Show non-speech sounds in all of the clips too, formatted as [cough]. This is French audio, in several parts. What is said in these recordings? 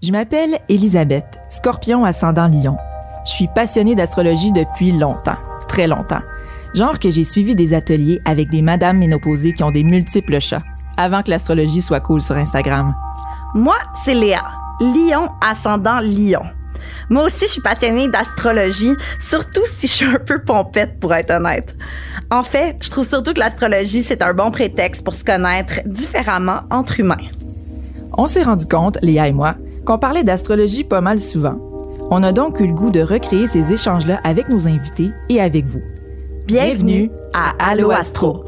Je m'appelle Elisabeth, scorpion ascendant lion. Je suis passionnée d'astrologie depuis longtemps, très longtemps. Genre que j'ai suivi des ateliers avec des madames ménopausées qui ont des multiples chats, avant que l'astrologie soit cool sur Instagram. Moi, c'est Léa, lion ascendant lion. Moi aussi, je suis passionnée d'astrologie, surtout si je suis un peu pompette, pour être honnête. En fait, je trouve surtout que l'astrologie, c'est un bon prétexte pour se connaître différemment entre humains. On s'est rendu compte, Léa et moi, qu'on parlait d'astrologie pas mal souvent. On a donc eu le goût de recréer ces échanges-là avec nos invités et avec vous. Bienvenue à Allo Astro.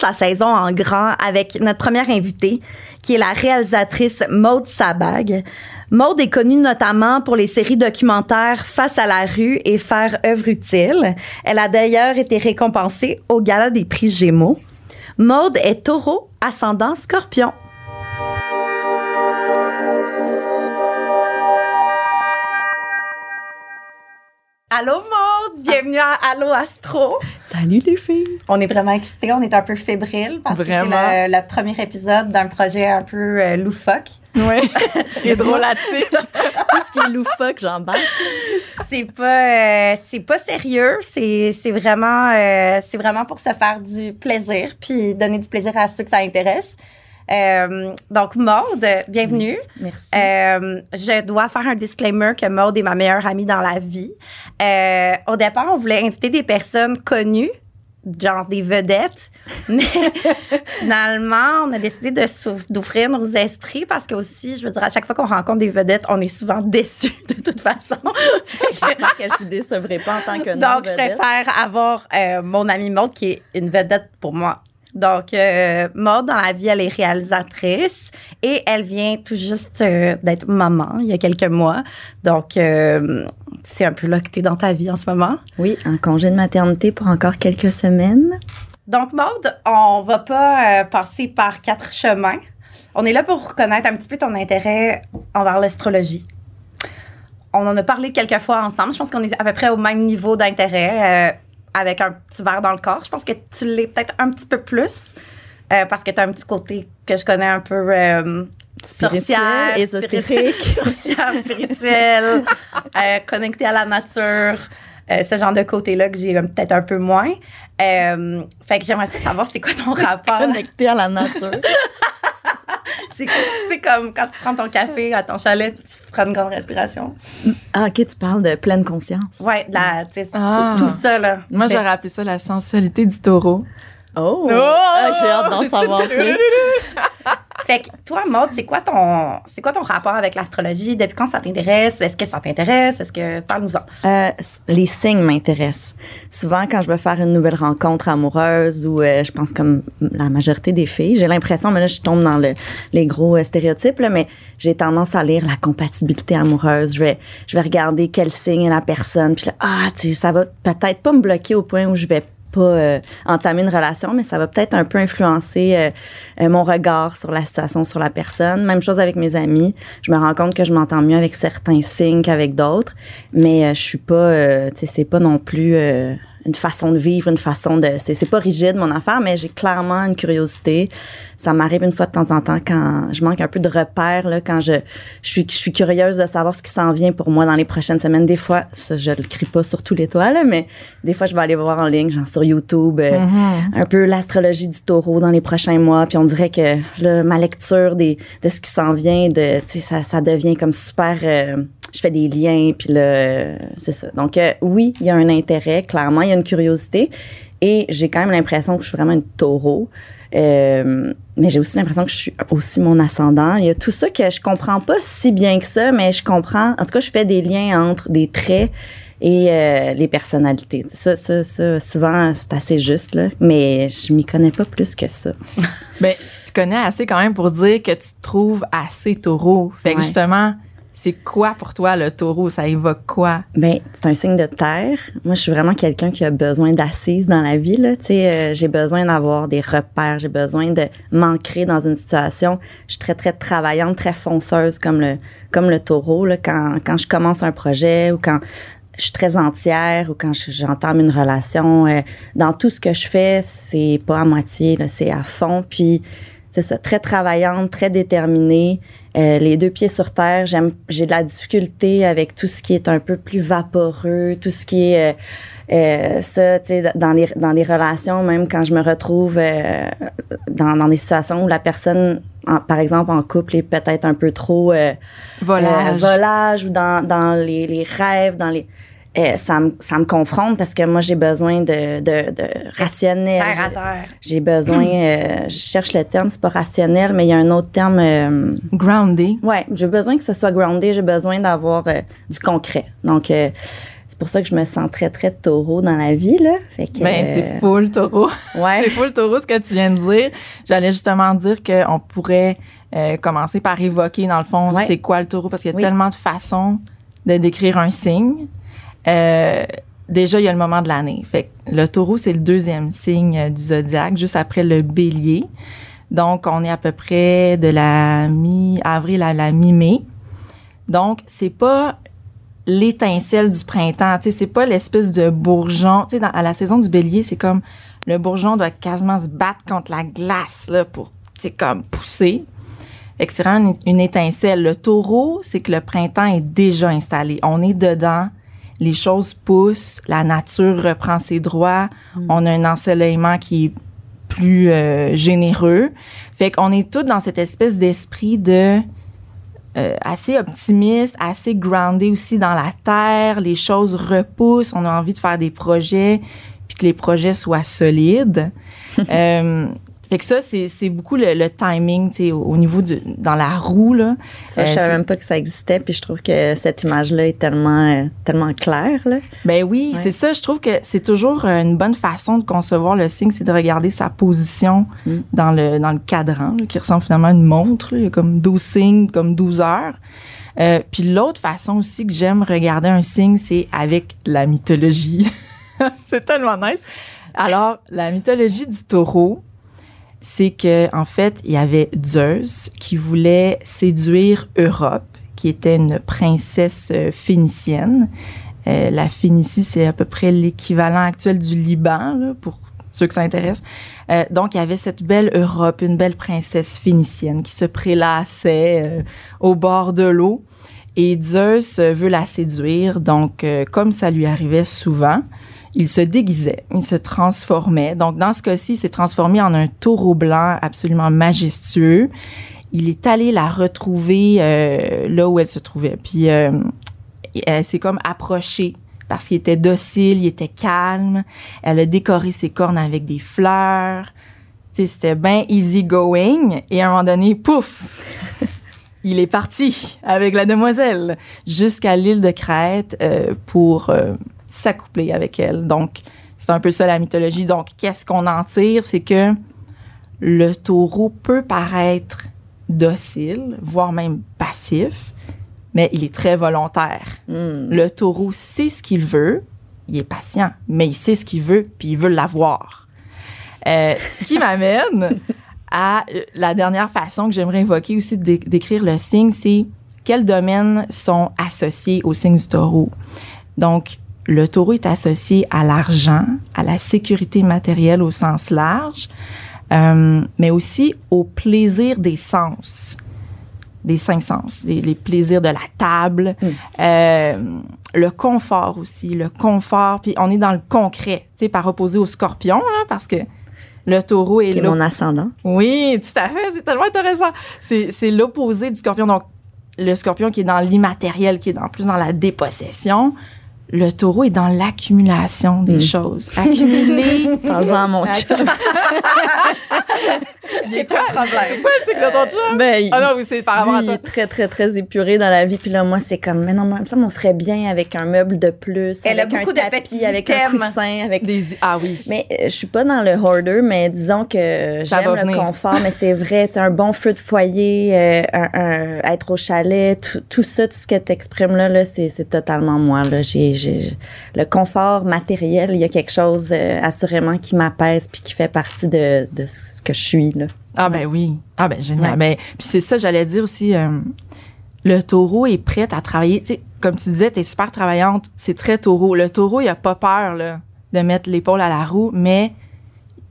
La saison en grand avec notre première invitée, qui est la réalisatrice Maude Sabag. Maude est connue notamment pour les séries documentaires Face à la rue et Faire œuvre utile. Elle a d'ailleurs été récompensée au Gala des prix Gémeaux. Maude est taureau ascendant scorpion. Allô Maude, bienvenue à Allô Astro. Salut les filles. On est vraiment excités, on est un peu fébrile parce que c'est le, le, premier épisode d'un projet un peu euh, loufoque. Oui, [laughs] et drôlatique. Tout ce qui est loufoque, j'embarque. C'est pas, euh, c'est pas sérieux, c'est, c'est vraiment, euh, c'est vraiment pour se faire du plaisir puis donner du plaisir à ceux que ça intéresse. Euh, donc, Maude, bienvenue. Merci. Euh, je dois faire un disclaimer que Maude est ma meilleure amie dans la vie. Euh, au départ, on voulait inviter des personnes connues, genre des vedettes, [laughs] mais finalement, on a décidé de d'offrir nos esprits parce que aussi, je veux dire, à chaque fois qu'on rencontre des vedettes, on est souvent [laughs] déçus de toute façon. Que je ne décevrai pas en tant que Donc, je préfère avoir mon amie Maude qui est une vedette pour moi donc, euh, Maud, dans la vie, elle est réalisatrice et elle vient tout juste euh, d'être maman il y a quelques mois. Donc, euh, c'est un peu là que tu es dans ta vie en ce moment. Oui, en congé de maternité pour encore quelques semaines. Donc, Maud, on va pas euh, passer par quatre chemins. On est là pour connaître un petit peu ton intérêt envers l'astrologie. On en a parlé quelques fois ensemble. Je pense qu'on est à peu près au même niveau d'intérêt euh, avec un petit verre dans le corps. Je pense que tu l'es peut-être un petit peu plus euh, parce que tu as un petit côté que je connais un peu euh, sorcière, ésotérique, [laughs] sorcière, spirituelle, [laughs] euh, connectée à la nature. Euh, ce genre de côté-là que j'ai peut-être un peu moins. Euh, fait que j'aimerais savoir c'est quoi ton [laughs] rapport. Connecté à la nature. C'est comme quand tu prends ton café à ton chalet, tu prends une grande respiration. Ah, ok, tu parles de pleine conscience. Ouais, la, ah. tout, tout, ça, là. Moi, j'aurais appelé ça la sensualité du taureau. Oh! oh ah, J'ai hâte d'en savoir [laughs] plus. fait que toi, Maud, c'est quoi ton c'est quoi ton rapport avec l'astrologie? Depuis quand ça t'intéresse? Est-ce que ça t'intéresse? Est-ce que parle-nous-en. Euh, les signes m'intéressent. Souvent, quand je veux faire une nouvelle rencontre amoureuse ou euh, je pense comme la majorité des filles, j'ai l'impression, mais là je tombe dans le, les gros euh, stéréotypes, là, mais j'ai tendance à lire la compatibilité amoureuse. Je vais je vais regarder quel signe est la personne, puis là, ah, tu sais, ça va peut-être pas me bloquer au point où je vais pas euh, entamer une relation, mais ça va peut-être un peu influencer euh, euh, mon regard sur la situation, sur la personne. Même chose avec mes amis. Je me rends compte que je m'entends mieux avec certains signes qu'avec d'autres, mais je suis pas, tu sais, c'est pas non plus une façon de vivre, une façon de. C'est pas rigide mon affaire, mais j'ai clairement une curiosité. Ça m'arrive une fois de temps en temps quand je manque un peu de repères, là, quand je, je, suis, je suis curieuse de savoir ce qui s'en vient pour moi dans les prochaines semaines. Des fois, ça, je le crie pas sur tous les toits, là, mais des fois, je vais aller voir en ligne, genre sur YouTube, euh, mm-hmm. un peu l'astrologie du taureau dans les prochains mois. Puis on dirait que là, ma lecture des, de ce qui s'en vient, de, ça, ça devient comme super. Euh, je fais des liens, puis là, c'est ça. Donc, euh, oui, il y a un intérêt, clairement, il y a une curiosité. Et j'ai quand même l'impression que je suis vraiment une taureau. Euh, mais j'ai aussi l'impression que je suis aussi mon ascendant. Il y a tout ça que je comprends pas si bien que ça, mais je comprends. En tout cas, je fais des liens entre des traits et euh, les personnalités. Ça, ça, ça souvent, c'est assez juste, là, mais je m'y connais pas plus que ça. [laughs] ben, tu connais assez quand même pour dire que tu te trouves assez taureau. Fait que Ouais. justement, C'est quoi pour toi le taureau? Ça évoque quoi? Ben, c'est un signe de terre. Moi, je suis vraiment quelqu'un qui a besoin d'assises dans la vie. Euh, j'ai besoin d'avoir des repères. J'ai besoin de m'ancrer dans une situation. Je suis très, très travaillante, très fonceuse comme le, comme le taureau. Là, quand, quand je commence un projet ou quand je suis très entière ou quand je- j'entame une relation, euh, dans tout ce que je fais, c'est pas à moitié, c'est à fond. Puis, c'est ça, très travaillante, très déterminée, euh, les deux pieds sur terre. J'aime, j'ai de la difficulté avec tout ce qui est un peu plus vaporeux, tout ce qui est euh, euh, ça, tu sais, dans les dans les relations, même quand je me retrouve euh, dans, dans des situations où la personne, en- par exemple en couple, est peut-être un peu trop euh, Volage. euh, volage ou dans, dans les, les rêves, dans les. Euh, ça, me, ça me confronte parce que moi, j'ai besoin de, de, de rationnel. Terre à terre. J'ai besoin, euh, je cherche le terme, c'est pas rationnel, mais il y a un autre terme. euh, Groundé. ouais, j'ai besoin que ce soit groundé, j'ai besoin d'avoir euh, du concret. Donc, euh, c'est pour ça que je me sens très, très taureau dans la vie, là. Fait que, Ben, euh, c'est full taureau. [laughs] Ouais. c'est full taureau ce que tu viens de dire. J'allais justement dire qu'on pourrait euh, commencer par évoquer, dans le fond, Ouais. c'est quoi le taureau, parce qu'il y a Oui. tellement de façons de décrire un signe. Euh, déjà, il y a le moment de l'année. Fait que le taureau, c'est le deuxième signe euh, du zodiaque, juste après le bélier. Donc, on est à peu près de la mi-avril à la mi-mai. Donc, c'est pas l'étincelle du printemps, tu sais, c'est pas l'espèce de bourgeon, tu sais, à la saison du bélier, c'est comme le bourgeon doit quasiment se battre contre la glace, là, pour, tu sais, comme pousser. Fait c'est vraiment une étincelle. Le taureau, c'est que le printemps est déjà installé. On est dedans, les choses poussent, la nature reprend ses droits, on a un ensoleillement qui est plus euh, généreux. Fait qu'on est tous dans cette espèce d'esprit de euh, assez optimiste, assez groundé aussi dans la terre. Les choses repoussent. On a envie de faire des projets, puis que les projets soient solides. [laughs] euh, fait que ça, c'est beaucoup le, le timing, tu sais, au, au niveau de dans la roue là. Ça, je Euh, savais c'est- même pas que ça existait, puis je trouve que cette image-là est tellement, euh, tellement claire, là. Ben oui, Ouais. c'est ça. Je trouve que c'est toujours euh, une bonne façon de concevoir le signe, c'est de regarder sa position Mm. dans le dans le cadran, là, qui ressemble finalement à une montre. là. Il y a comme 12 signes, comme 12 heures. Euh, puis l'autre façon aussi que j'aime regarder un signe, c'est avec la mythologie. [laughs] c'est tellement nice. Alors, la mythologie du taureau, c'est que en fait, il y avait Zeus qui voulait séduire Europe, qui était une princesse euh, phénicienne. Euh, la Phénicie, c'est à peu près l'équivalent actuel du Liban, pour ceux que ça intéresse. Euh, donc, il y avait cette belle Europe, une belle princesse phénicienne qui se prélassait au bord de l'eau. Et Zeus veut la séduire. Donc, comme ça lui arrivait souvent, il se déguisait, il se transformait. Donc, dans ce cas-ci, il s'est transformé en un taureau blanc absolument majestueux. Il est allé la retrouver euh, là où elle se trouvait. Puis, euh, elle s'est comme approchée parce qu'il était docile, il était calme. Elle a décoré ses cornes avec des fleurs. C'était bien easy going. Et à un moment donné, pouf! [laughs] il est parti avec la demoiselle jusqu'à l'île de Crète euh, pour euh, s'accoupler avec elle. Donc, c'est un peu ça la mythologie. Donc, qu'est-ce qu'on en tire? C'est que le taureau peut paraître docile, voire même passif, mais il est très volontaire. Hmm. Le taureau sait ce qu'il veut, il est patient, mais il sait ce qu'il veut, puis il veut l'avoir. Euh, ce qui [laughs] m'amène à euh, la dernière façon que j'aimerais évoquer aussi de dé- décrire le signe, c'est quels domaines sont associés au signe du taureau. Donc, le taureau est associé à l'argent, à la sécurité matérielle au sens large, euh, mais aussi au plaisir des sens, des cinq sens, les, les plaisirs de la table, Mm. euh, le confort aussi, le confort. Puis on est dans le concret, tu sais, par opposé au scorpion, là, parce que le taureau est est l'op- mon ascendant. oui, tout à fait. C'est tellement intéressant. C'est, c'est l'opposé du scorpion. Donc, le scorpion qui est dans l'immatériel, qui est dans, plus dans la dépossession. Le taureau est dans l'accumulation des Mm. choses. Accumuler. [laughs] Parle-en mon. C'est pas un problème? C'est quoi le cycle de ton chum? Ben, Ah non, oui, c'est par rapport lui, à il toi. est très, très, très épuré dans la vie. Puis là, moi, c'est comme, mais non, mais ça, on serait bien avec un meuble de plus, Elle a avec un beaucoup de tapis, petits avec un coussin, avec Des... Ah oui. Mais euh, je suis pas dans le hoarder, mais disons que j'aime le confort, mais c'est vrai, tu un bon feu de foyer, euh, un, un- être au chalet, tout, ça, tout ce que tu exprimes là, là c'est, totalement moi. Là. J'ai, j'ai- le confort matériel, il y a quelque chose euh, assurément qui m'apaise puis qui fait partie de, de ce que je suis. Là. Ah ben oui. Ah ben génial. Ouais. Ben, puis c'est ça, j'allais dire aussi, euh, le taureau est prêt à travailler. Tu sais, comme tu disais, t'es super travaillante. C'est très taureau. Le taureau, il a pas peur là, de mettre l'épaule à la roue, mais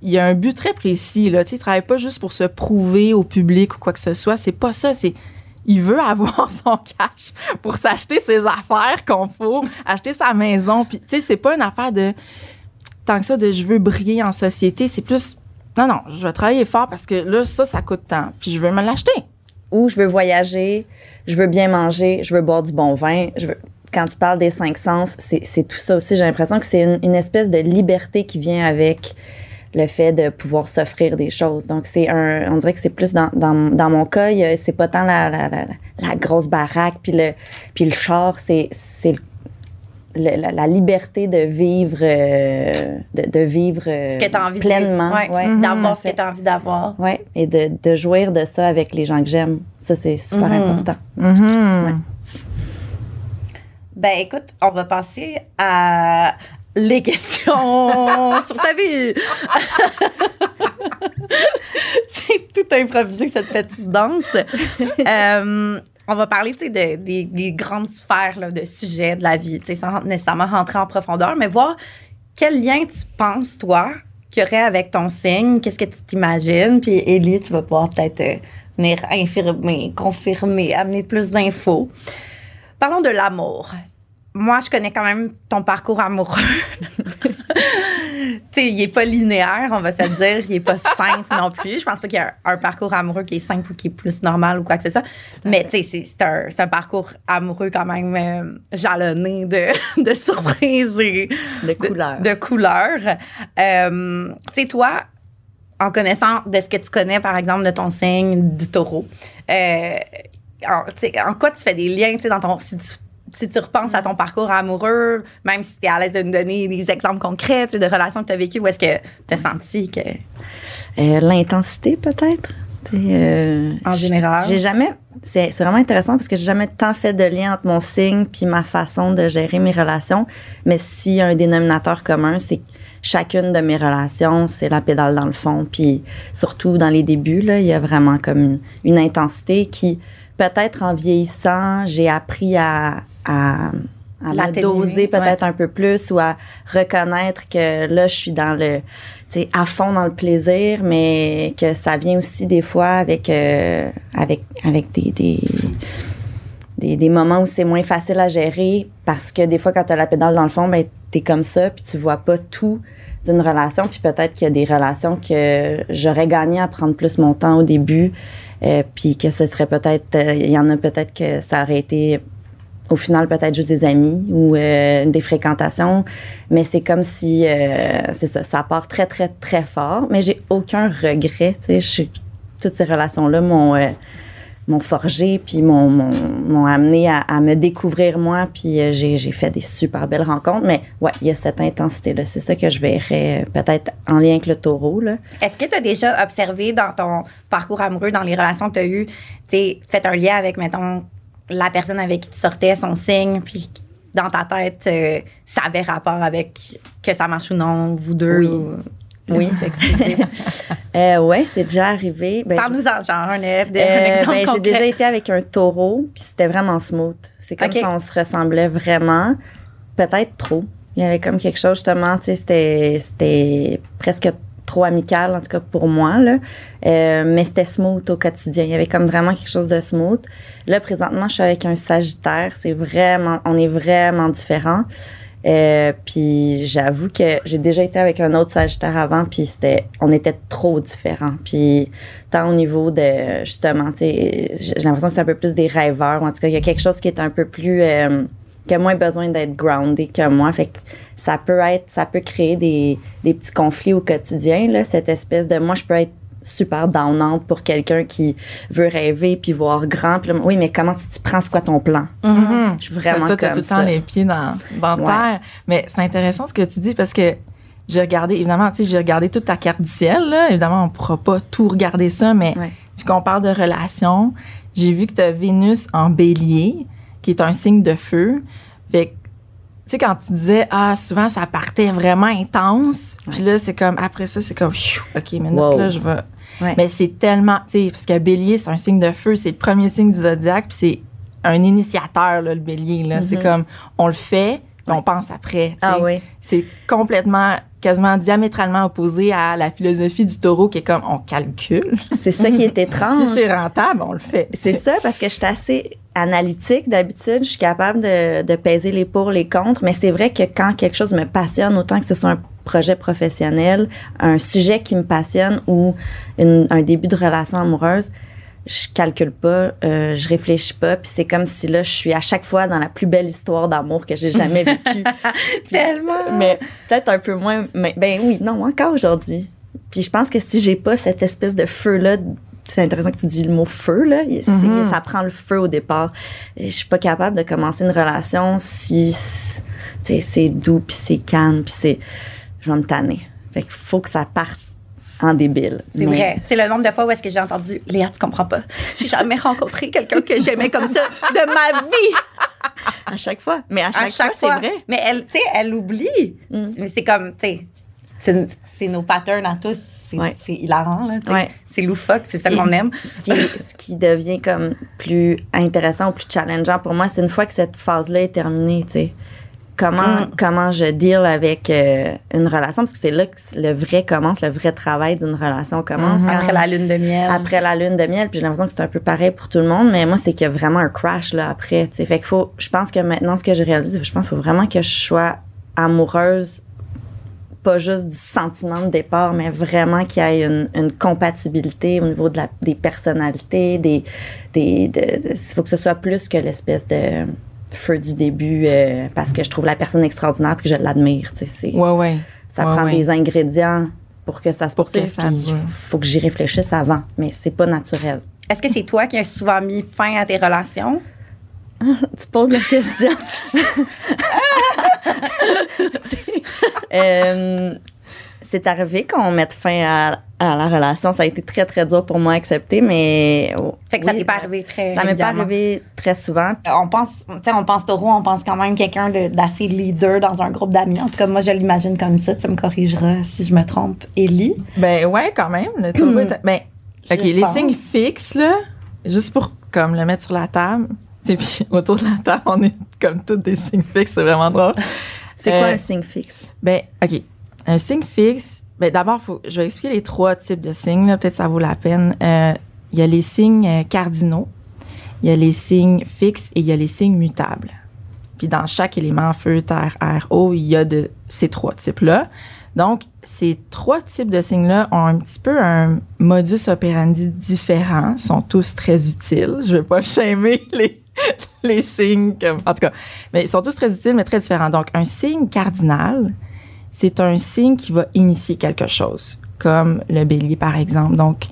il y a un but très précis. Là. Tu sais, il travaille pas juste pour se prouver au public ou quoi que ce soit. C'est pas ça. C'est il veut [laughs] avoir son cash pour s'acheter ses affaires qu'on faut, acheter sa maison. Puis, tu sais, c'est pas une affaire de tant que ça de je veux briller en société. C'est plus non, non, je vais travailler fort parce que là, ça, ça coûte tant. Puis je veux me l'acheter. Ou je veux voyager, je veux bien manger, je veux boire du bon vin. Quand tu parles des cinq sens, c'est, tout ça aussi. J'ai l'impression que c'est une, une espèce de liberté qui vient avec le fait de pouvoir s'offrir des choses. Donc, c'est un, on dirait que c'est plus dans, dans, dans mon cas, c'est pas tant la, la, la, la grosse baraque puis le, puis le char, c'est, c'est le- le- la, la liberté de vivre, euh, de, de vivre euh, Ce que tu as envie pleinement. de vivre. Ouais. D'avoir ce Tout à que tu as envie d'avoir. Ouais, et de, de jouir de ça avec les gens que j'aime. Ça, c'est super Mhm. important. Mhm. Ben écoute, on va passer à les questions [laughs] sur ta vie. C'est tout improvisé, cette petite danse. [laughs] Euh, on va parler des, des grandes sphères de sujets de la vie, sans nécessairement rentrer en profondeur, mais voir quel lien tu penses, toi, qu'il y aurait avec ton signe, qu'est-ce que tu t'imagines. Puis, Élie, tu vas pouvoir peut-être euh, venir infirmer, confirmer, amener plus d'infos. Parlons de l'amour. Moi, je connais quand même ton parcours amoureux. [laughs] tu sais, il est pas linéaire, on va se le dire. Il est pas [laughs] simple non plus. Je pense pas qu'il y a un, un parcours amoureux qui est simple ou qui est plus normal ou quoi que ce soit. Mais tu sais, c'est- un, parcours amoureux quand même euh, jalonné de, [laughs] de surprises et De couleur. de couleurs. Euh, tu sais, toi, en connaissant de ce que tu connais, par exemple, de ton signe du taureau, euh, en, quoi tu fais des liens, tu sais, dans ton... Si tu, si tu repenses à ton parcours amoureux, même si tu es à l'aise de nous donner des exemples concrets de relations que tu as vécues, où est-ce que tu as senti que... Euh, L'intensité, peut-être? Euh, En général. J'ai jamais. C'est c'est vraiment intéressant parce que j'ai jamais tant fait de lien entre mon signe puis ma façon de gérer mes relations. Mais s'il y a un dénominateur commun, c'est que chacune de mes relations, c'est la pédale dans le fond. Puis surtout dans les débuts, là, il y a vraiment comme une, une intensité qui, peut-être en vieillissant, j'ai appris à, à, à la doser peut-être un peu plus ou à reconnaître que là, je suis dans le, tu sais, à fond dans le plaisir, mais que ça vient aussi des fois avec, euh, avec, avec des, des, des, des moments où c'est moins facile à gérer parce que des fois, quand tu as la pédale dans le fond, ben, tu es comme ça, puis tu vois pas tout d'une relation, puis peut-être qu'il y a des relations que j'aurais gagné à prendre plus mon temps au début, euh, puis que ce serait peut-être, euh, il y en a peut-être que ça aurait été au final peut-être juste des amis ou euh, des fréquentations, mais c'est comme si euh, c'est ça, ça part très très très fort, mais j'ai aucun regret, tu sais, toutes ces relations là m'ont euh, forgé puis m'ont amené à, me découvrir moi puis euh, j'ai fait des super belles rencontres, mais ouais, il y a cette intensité là, c'est ça que je verrais peut-être en lien avec le taureau. Est-ce que tu as déjà observé dans ton parcours amoureux, dans les relations que tu as eues, tu fait un lien avec, mettons, la personne avec qui tu sortais, son signe, puis dans ta tête, euh, ça avait rapport avec que ça marche ou non, vous deux? Oui. ou- Oui. [laughs] Euh, ouais, c'est déjà arrivé. Ben, Parle-nous-en, genre, un, euh, de- un exemple ben, j'ai déjà été avec un taureau, puis c'était vraiment smooth. C'est comme si on se ressemblait vraiment. Peut-être trop. Il y avait comme quelque chose, justement, tu sais, c'était, c'était presque trop amical, en tout cas pour moi, là. Euh, mais c'était smooth au quotidien. Il y avait comme vraiment quelque chose de smooth. Là, présentement, je suis avec un sagittaire. C'est vraiment, on est vraiment différents. Euh, puis j'avoue que j'ai déjà été avec un autre Sagittaire avant, puis c'était, on était trop différents. Puis tant au niveau de justement, j'ai l'impression que c'est un peu plus des rêveurs. En tout cas, il y a quelque chose qui est un peu plus euh, qui a moins besoin d'être groundé que moi. Fait ça peut être, ça peut créer des, des petits conflits au quotidien là, cette espèce de moi je peux être super downante pour quelqu'un qui veut rêver puis voir grand. Puis là, oui, mais comment tu t'y prends? C'est quoi ton plan? Mhm. Je suis vraiment ça, comme tout le temps ça. les pieds dans, dans Ouais. terre. Mais c'est intéressant ce que tu dis parce que j'ai regardé, évidemment, tu sais, j'ai regardé toute ta carte du ciel, là. Évidemment, on pourra pas tout regarder ça, mais Ouais. vu qu'on parle de relations, j'ai vu que tu as Vénus en bélier, qui est un signe de feu. Fait sais, quand tu disais, ah, souvent, ça partait vraiment intense. Puis là, c'est comme, après ça, c'est comme, OK, Wow. là, je vais. Ouais. Mais c'est tellement, tu sais, parce que bélier, c'est un signe de feu, c'est le premier signe du zodiaque, puis c'est un initiateur, là, le bélier. Là. C'est comme, on le fait, puis on pense après. Ah oui. C'est complètement, quasiment diamétralement opposé à la philosophie du taureau qui est comme, on calcule. C'est ça qui est [laughs] étrange. Si c'est rentable, on le fait. C'est ça, parce que je suis assez analytique d'habitude. Je suis capable de, de peser les pour, les contre. Mais c'est vrai que quand quelque chose me passionne, autant que ce soit un projet professionnel, un sujet qui me passionne ou une- un début de relation amoureuse, je calcule pas, euh, je réfléchis pas, puis c'est comme si là, je suis à chaque fois dans la plus belle histoire d'amour que j'ai jamais vécue. [laughs] Tellement. mais peut-être un peu moins. Mais, ben oui, non, encore aujourd'hui. Puis je pense que si j'ai pas cette espèce de feu-là, c'est intéressant que tu dis le mot feu, là. c'est- Mhm. Ça prend le feu au départ. Et je suis pas capable de commencer une relation si c'est doux, puis c'est calme, puis c'est. Je vais me tanner. Fait qu'il faut que ça parte en débile. C'est Mais- vrai. C'est le nombre de fois où est-ce que j'ai entendu Léa, tu comprends pas. J'ai jamais rencontré quelqu'un que j'aimais comme ça de ma vie. À chaque fois. Mais à chaque, à chaque fois, fois. c'est vrai. Mais elle, tu sais, elle oublie. Mm. Mais c'est comme, tu sais, c'est nos patterns à tous. C'est Ouais. c'est hilarant, là. Ouais. C'est loufoque, c'est ça qu'on aime. ce qui, ce qui devient comme plus intéressant ou plus challengeant pour moi, c'est une fois que cette phase-là est terminée, tu sais. Comment, Mm. comment je deal avec euh, une relation, parce que c'est là que le vrai commence, le vrai travail d'une relation commence. Mhm. Quand- Après la lune de miel. après la lune de miel, puis j'ai l'impression que c'est un peu pareil pour tout le monde, mais moi, c'est qu'il y a vraiment un crash là après. Fait qu'il faut, je pense que maintenant, ce que j'ai réalisé, je pense qu'il faut vraiment que je sois amoureuse, pas juste du sentiment de départ, mais vraiment qu'il y ait une, une compatibilité au niveau de la, des personnalités, des, des, de- faut que ce soit plus que l'espèce de feu du début, euh, parce que je trouve la personne extraordinaire puis que je l'admire. tu sais. C'est- Ouais, ouais. ça Ouais, prend ouais. des ingrédients pour que ça se Pour que poursuive. ça puis dure. faut que j'y réfléchisse avant, mais c'est pas naturel. Est-ce que c'est toi qui as souvent mis fin à tes relations? [laughs] Tu poses la question. [laughs] [laughs] Euh, c'est arrivé qu'on mette fin à, à la relation. Ça a été très, très dur pour moi à accepter, mais. oh, Fait que ça t'est pas arrivé très Ça m'est pas arrivé très souvent. On pense, tu sais, on pense taureau, on pense quand même quelqu'un d'assez leader dans un groupe d'amis. En tout cas, moi, je l'imagine comme ça. Tu me corrigeras si je me trompe. Ellie? Ben ouais, quand même. Le taureau est- Ben, OK, Je les pense. signes fixes, là, juste pour comme le mettre sur la table. [laughs] Tu sais, puis autour de la table, on est comme tous des signes fixes, c'est vraiment drôle. C'est quoi Euh, un signe fixe? Ben, OK. Un signe fixe, ben d'abord, faut, je vais expliquer les trois types de signes, peut-être ça vaut la peine. Euh, Il y a les signes euh, cardinaux, il y a les signes fixes et il y a les signes mutables. Puis dans chaque élément, feu, terre, air, eau, il y a de ces trois types-là. Donc, ces trois types de signes-là ont un petit peu un modus operandi différent, sont tous très utiles. Je vais pas [laughs] shamer les, les signes, comme, en tout cas, mais ils sont tous très utiles, mais très différents. Donc, un signe cardinal, c'est un signe qui va initier quelque chose, comme le bélier, par exemple. Donc,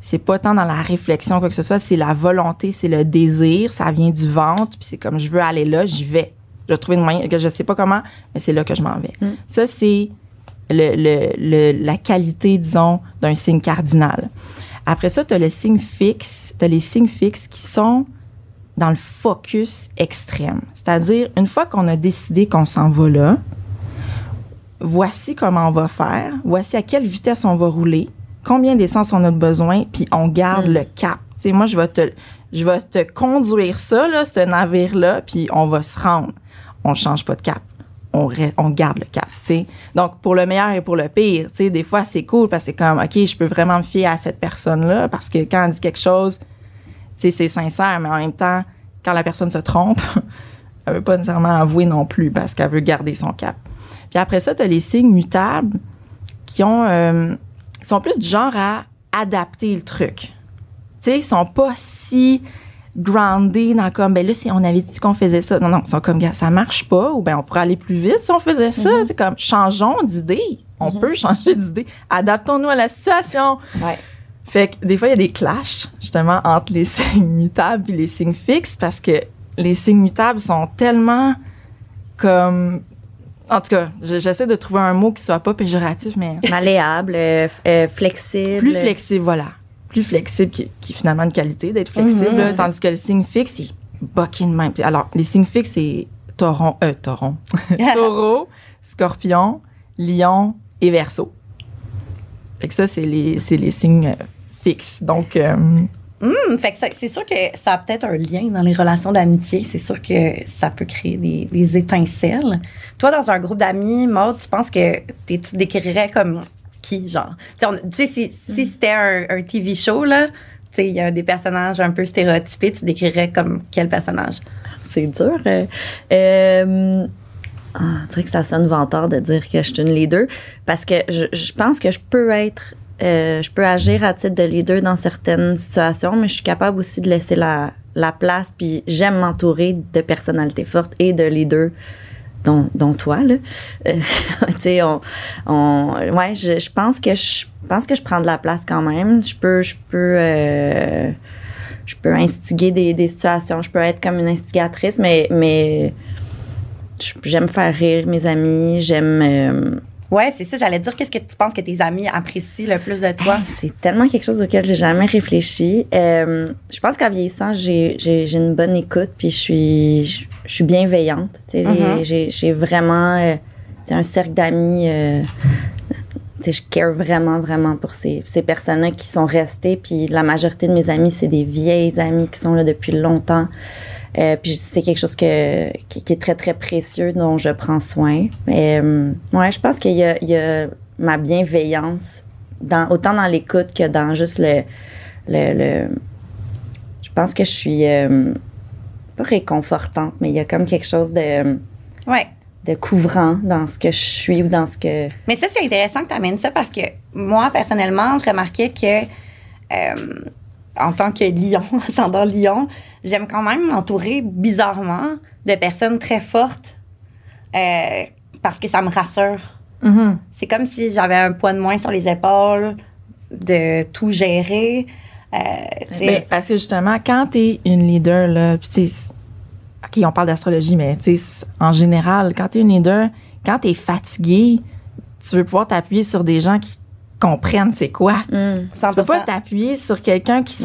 c'est pas tant dans la réflexion, quoi que ce soit, c'est la volonté, c'est le désir, ça vient du ventre, puis c'est comme je veux aller là, j'y vais. Je vais trouver une moyen, que je sais pas comment, mais c'est là que je m'en vais. Mm. Ça, c'est le, le- le- la qualité, disons, d'un signe cardinal. Après ça, tu as le signe fixe, tu as les signes fixes qui sont dans le focus extrême. C'est-à-dire, une fois qu'on a décidé qu'on s'en va là, voici comment on va faire, voici à quelle vitesse on va rouler, combien d'essence on a besoin, puis on garde Mm. le cap. Moi, je vais te, je vais te conduire ça, là, ce navire-là, puis on va se rendre. On change pas de cap. On, garde le cap. Donc, pour le meilleur et pour le pire, des fois, c'est cool parce que c'est comme, OK, je peux vraiment me fier à cette personne-là parce que quand elle dit quelque chose, c'est sincère, mais en même temps, quand la personne se trompe, [laughs] elle veut pas nécessairement avouer non plus parce qu'elle veut garder son cap. Puis après ça, tu as les signes mutables qui ont euh, qui sont plus du genre à adapter le truc. Tu sais, ils sont pas si grounded dans comme ben là si on avait dit qu'on faisait ça non non ils sont comme ça marche pas ou ben on pourrait aller plus vite si on faisait ça c'est comme changeons d'idée on peut changer d'idée adaptons-nous à la situation Ouais. Fait que des fois, il y a des clashs, justement, entre les [laughs] signes mutables et les signes fixes, parce que les signes mutables sont tellement comme. En tout cas, je- j'essaie de trouver un mot qui soit pas péjoratif, mais [laughs] Malléable, euh, euh, flexible. plus flexible, voilà. Plus flexible, qui, qui est finalement une qualité d'être flexible, Mhm. tandis que le signe fixe, il de même. Alors, les signes fixes, c'est tauron, euh, tauron, [laughs] taureau, scorpion, lion et verso. Fait que ça, c'est les, les signes euh, fixes. Donc, fait que ça- c'est sûr que ça a peut-être un lien dans les relations d'amitié. C'est sûr que ça peut créer des, des étincelles. Toi, dans un groupe d'amis, Maud, tu penses que tu te décrirais comme qui, genre? Tu sais, si, si c'était un, un TV show, là, tu sais, il y a des personnages un peu stéréotypés, tu te décrirais comme quel personnage? C'est dur. euh, euh, ah, on dirait que ça sonne vantard de dire que je suis une leader parce que je, je pense que je peux être, euh, je peux agir à titre de leader dans certaines situations, mais je suis capable aussi de laisser la, la place. Puis j'aime m'entourer de personnalités fortes et de leaders. Dont, toi, là. Euh, [laughs] on, on, ouais, je, pense que je pense que je prends de la place quand même. Je peux, je peux, euh, je peux instiguer des, des situations, je peux être comme une instigatrice, mais, mais j'aime faire rire mes amis, j'aime. Ouais, c'est ça, j'allais dire, qu'est-ce que tu penses que tes amis apprécient le plus de toi? c'est tellement quelque chose auquel j'ai jamais réfléchi. Euh, je pense qu'en vieillissant, j'ai, j'ai, j'ai une bonne écoute, puis je suis, je, je suis bienveillante. Mhm. j'ai, j'ai vraiment euh, un cercle d'amis. euh, je care vraiment, vraiment pour ces, ces personnes-là qui sont restées. Puis la majorité de mes amis, c'est des vieilles amies qui sont là depuis longtemps. Euh, puis c'est quelque chose que, qui, qui est très, très précieux, dont je prends soin. Mais euh, ouais, je pense qu'il y y a ma bienveillance, dans, autant dans l'écoute que dans juste le, le, le- Je pense que je suis euh, pas réconfortante, mais il y a comme quelque chose de, Ouais. de couvrant dans ce que je suis ou dans ce que. Mais ça, c'est intéressant que tu amènes ça parce que moi, personnellement, je remarquais que euh, en tant que lion, [laughs] ascendant lion, j'aime quand même m'entourer bizarrement de personnes très fortes euh, parce que ça me rassure. mhm. C'est comme si j'avais un poids de moins sur les épaules, de tout gérer. Euh, Ben, parce que justement, quand tu es une leader, là, puis OK, on parle d'astrologie, mais en général, quand tu es une leader, quand tu es fatigué, tu veux pouvoir t'appuyer sur des gens qui comprennent c'est quoi. Hmm. Tu peux pas t'appuyer sur quelqu'un qui,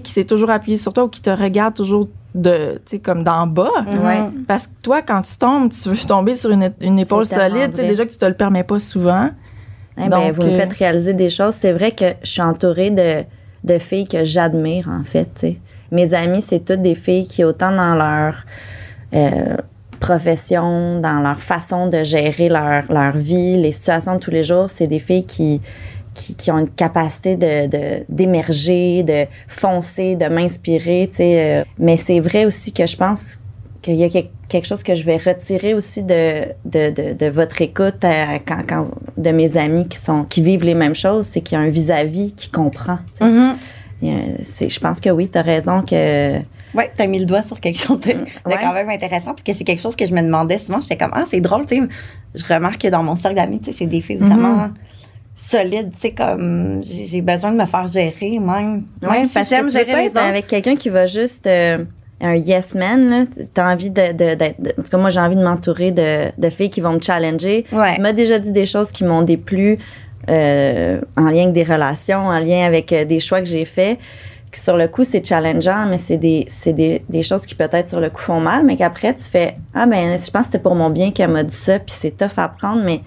qui s'est toujours appuyé sur toi ou qui te regarde toujours de, tu sais, comme d'en bas. Ouais. Parce que toi, quand tu tombes, tu veux tomber sur une, une épaule solide. tu sais, vrai. Déjà que tu te le permets pas souvent. Eh Donc, vous me euh, faites réaliser des choses. C'est vrai que je suis entourée de, de filles que j'admire, en fait. Mes amies, c'est toutes des filles qui, autant dans leur euh, profession, dans leur façon de gérer leur, leur vie, les situations de tous les jours, c'est des filles qui, qui, qui ont une capacité de, d'émerger, de, foncer, de m'inspirer. tu sais. euh. mais c'est vrai aussi que je pense qu'il y a quel- quelque chose que je vais retirer aussi de, de, de, de votre écoute euh, quand, quand- de mes amis qui sont qui vivent les mêmes choses, c'est qu'il y a un vis-à-vis qui comprend. Mhm. C'est- je pense que oui, tu as raison que Ouais, t'as mis le doigt sur quelque chose de, de Ouais. quand même intéressant, puis que c'est quelque chose que je me demandais souvent. J'étais comme, ah, c'est drôle, tu sais. Je remarque que dans mon cercle d'amis, tu sais, c'est des filles vraiment solides, tu sais, comme j'ai besoin de me faire gérer même. Ouais, même si parce que j'aime tu pas être avec quelqu'un qui va juste euh, un yes man. T'as envie de, de- en tout cas, moi, j'ai envie de m'entourer de, de filles qui vont me challenger. Ouais. Tu m'as déjà dit des choses qui m'ont déplu euh, en lien avec des relations, en lien avec euh, des choix que j'ai faits. Qui, Sur le coup, c'est challengeant, mais c'est des, c'est des, des choses qui peut-être sur le coup font mal, mais qu'après, tu fais Ah, ben, je pense que c'était pour mon bien qu'elle m'a dit ça, puis c'est tough à prendre, mais